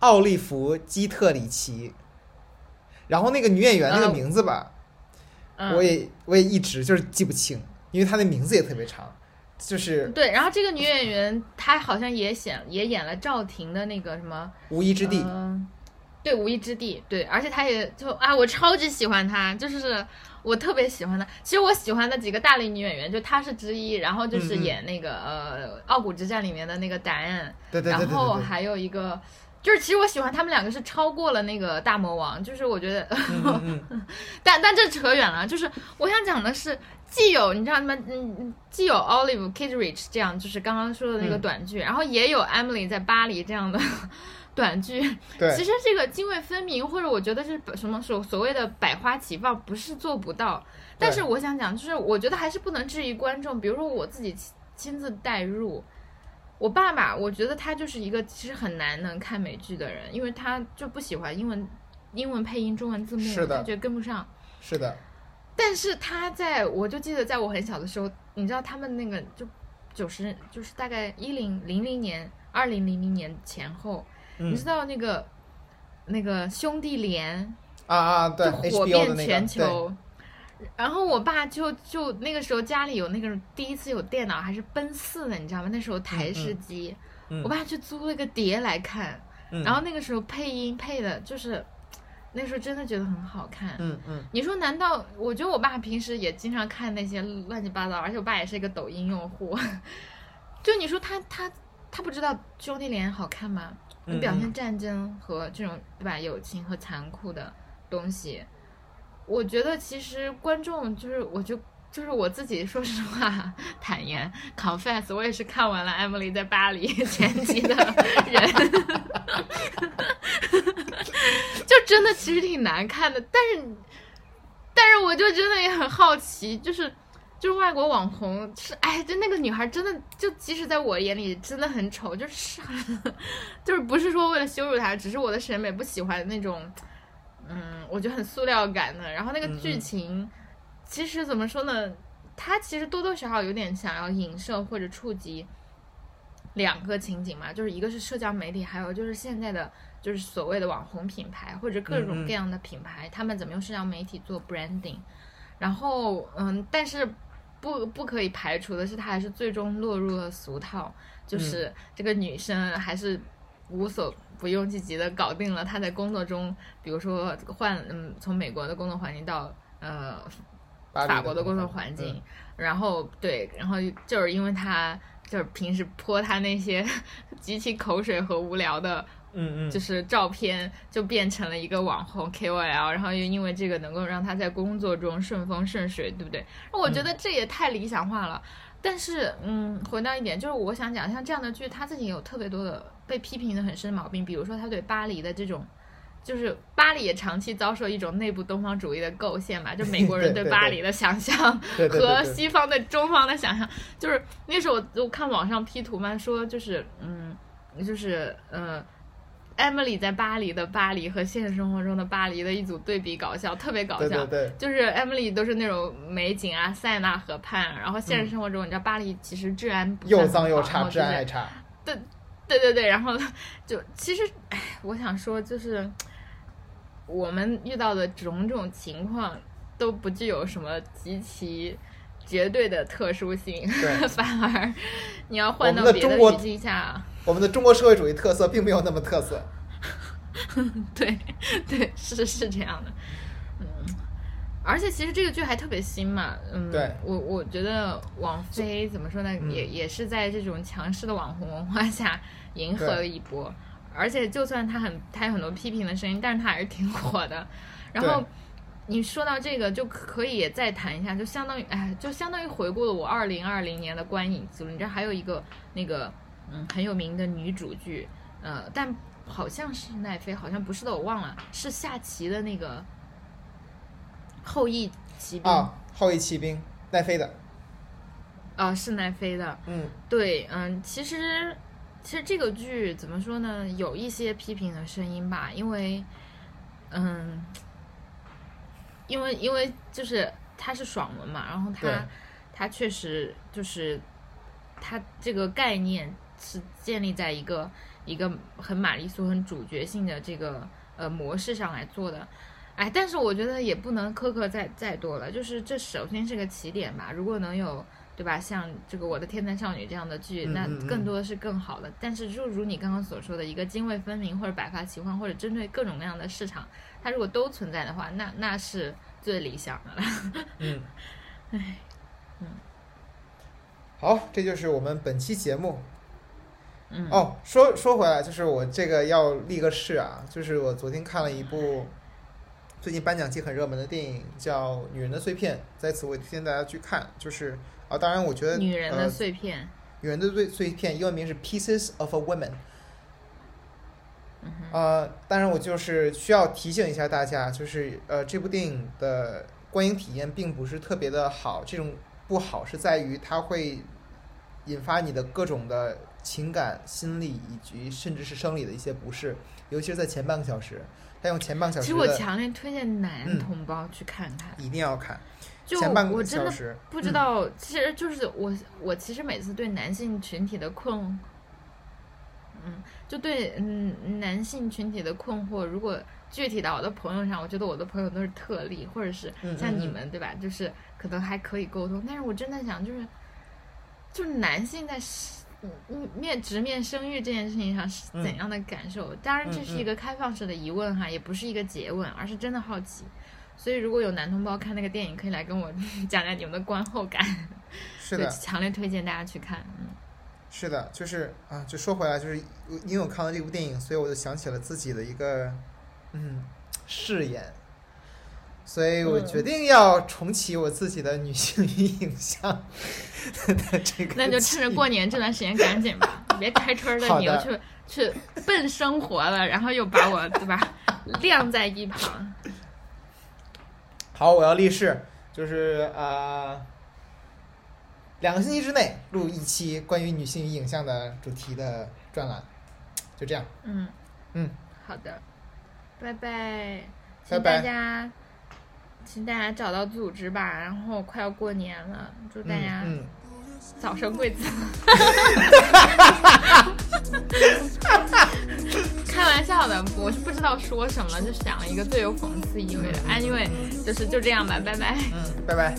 奥利弗·基特里奇，然后那个女演员那个嗯名字吧，嗯，我也我也一直就是记不清，因为她的名字也特别长，就是对，然后这个女演员她好像也演也演了赵婷的那个什么无依之地。嗯对，无意之地，对，而且他也就啊，我超级喜欢他，就是我特别喜欢他。其实我喜欢的几个大龄女演员，就她是之一，然后就是演那个、呃《傲骨之战》里面的那个达恩，对对对对然后。还有一个。就是其实我喜欢他们两个是超过了那个大魔王，就是我觉得，嗯嗯嗯，[laughs] 但但这扯远了。就是我想讲的是，既有你知道他们，嗯，既有 Olive Kitteridge 这样，就是刚刚说的那个嗯短剧，然后也有 Emily 在巴黎这样的短剧。对，其实这个泾渭分明，或者我觉得是什么所所谓的百花齐放，不是做不到。但是我想讲，就是我觉得还是不能质疑观众。比如说我自己亲亲自代入，我爸爸，我觉得他就是一个其实很难能看美剧的人，因为他就不喜欢英文英文配音中文字幕，是的他觉得跟不上。是的，但是他在我就记得在我很小的时候，你知道他们那个就九十就是大概一零零零年二零零零年前后，嗯你知道那个那个兄弟连啊啊，对就火遍全球。然后我爸就就那个时候家里有那个第一次有电脑，还是奔四的，你知道吗？那时候台式机，嗯我爸去租了个碟来看，嗯然后那个时候配音配的就是，那时候真的觉得很好看。嗯嗯你说难道？我觉得我爸平时也经常看那些乱七八糟，而且我爸也是一个抖音用户。[laughs] 就你说他他他不知道兄弟连好看吗？你嗯表现战争和这种对吧友情和残酷的东西，我觉得其实观众就是我就。就是我自己，说实话，坦言 confess，我也是看完了《Emily 在巴黎 [laughs]》前集的人，就真的其实挺难看的。但是，但是我就真的也很好奇，就是就是外国网红是，哎，就那个女孩真的就即使在我眼里真的很丑，就是 [laughs] 就是不是说为了羞辱她，只是我的审美不喜欢那种，嗯，我觉得很塑料感的。然后那个剧情，其实怎么说呢？它其实多多少少有点想要影射或者触及两个情景嘛，就是一个是社交媒体，还有就是现在的就是所谓的网红品牌或者各种各样的品牌，他们怎么用社交媒体做 branding，然后嗯，但是不不可以排除的是，他还是最终落入了俗套，就是这个女生还是无所不用其极的搞定了她在工作中，比如说换嗯从美国的工作环境到呃法国的工作环环境，然后对，然后就是因为他就是平时泼他那些 [laughs] 极其口水和无聊的，嗯嗯，就是照片，就变成了一个网红 KOL，然后又因为这个能够让他在工作中顺风顺水，对不对？我觉得这也太理想化了。但是，嗯，回到一点，就是我想讲，像这样的剧，他自己有特别多的被批评的很深的毛病，比如说他对巴黎的这种。就是巴黎也长期遭受一种内部东方主义的构陷嘛，就美国人对巴黎的想象和西方的中方的想象，就是那时候我我看网上 P 图嘛，说就是嗯，就是呃，Emily 在巴黎的巴黎和现实生活中的巴黎的一组对比搞笑，特别搞笑。对对对，就是 Emily 都是那种美景啊，塞纳河畔，然后现实生活中，你知道巴黎其实治安又脏又差，治安还差。对对对，然后就其实，哎，我想说，就是我们遇到的种种情况都不具有什么极其绝对的特殊性，[laughs] 反而你要换到别的中国的语境下，我们的中国社会主义特色并没有那么特色。[laughs] 对对，是是这样的，嗯。而且其实这个剧还特别新嘛，嗯，对我我觉得王菲怎么说呢，嗯也也是在这种强势的网红文化下迎合了一波，而且就算她很她有很多批评的声音，但是她还是挺火的。然后你说到这个，就可以再谈一下，就相当于哎，就相当于回顾了我二零二零年的观影记录。你知道还有一个那个嗯很有名的女主剧，呃，但好像是奈飞，好像不是的，我忘了，是下棋的那个后羿骑兵啊，后羿骑兵，奈飞的，啊是奈飞的。嗯，对，嗯，其实其实这个剧怎么说呢，有一些批评的声音吧，因为嗯，因为因为就是它是爽文嘛，然后对它它确实就是它这个概念是建立在一个一个很玛丽苏、很主角性的这个呃模式上来做的。哎，但是我觉得也不能苛刻再再多了，就是这首先是个起点吧。如果能有对吧，像这个《我的天才少女》这样的剧，那嗯嗯嗯更多的是更好的。但是就如你刚刚所说的一个泾渭分明，或者百花齐放，或者针对各种各样的市场，它如果都存在的话，那那是最理想的了。[laughs] 嗯，唉，好，这就是我们本期节目。嗯，哦，说说回来，就是我这个要立个誓啊，就是我昨天看了一部最近颁奖季很热门的电影，叫《女人的碎片》，在此我也推荐大家去看。就是啊，当然我觉得女人的呃碎片，女人的碎碎片，英文名是 Pieces of a Woman。呃，当然我就是需要提醒一下大家，就是呃，这部电影的观影体验并不是特别的好，这种不好是在于它会引发你的各种的情感、心理以及甚至是生理的一些不适，尤其是在前半个小时，他用前半个小其实我强烈推荐男嗯同胞去看看。一定要看，就前半个我真的小时不知嗯道，其实就是我我其实每次对男性群体的困，嗯，就对，嗯，男性群体的困惑，如果具体到我的朋友上，我觉得我的朋友都是特例，或者是像你嗯们，对吧？就是可能还可以沟通，但是我真的想，就是就是男性在面直面生育这件事情上是嗯怎样的感受？当然，这是嗯一个开放式的疑问哈，也不是一个诘问，而是真的好奇。所以，如果有男同胞看那个电影，可以来跟我 [laughs] 讲讲你们的观后感。是的，强烈推荐大家去看。嗯是的，就是啊，就说回来，就是因为我看了这部电影，所以我就想起了自己的一个嗯誓言，所以我嗯。决定要重启我自己的女性与影像的这个。那就趁着过年这段时间赶紧吧，别开春的好的。你又去去奔生活了，然后又把我对吧？晾在一旁。[laughs] 好，我要立誓，就是呃，两个星期之内录一期关于女性与影像的主题的专栏，就这样。嗯。嗯，好的，拜拜，拜请拜大家，请大家找到组织吧。然后快要过年了，祝大家嗯，早生贵子。开玩笑的，我是不知道说什么，就想了一个最有讽刺意味的。Anyway，就是就这样吧，拜拜。嗯嗯，拜拜。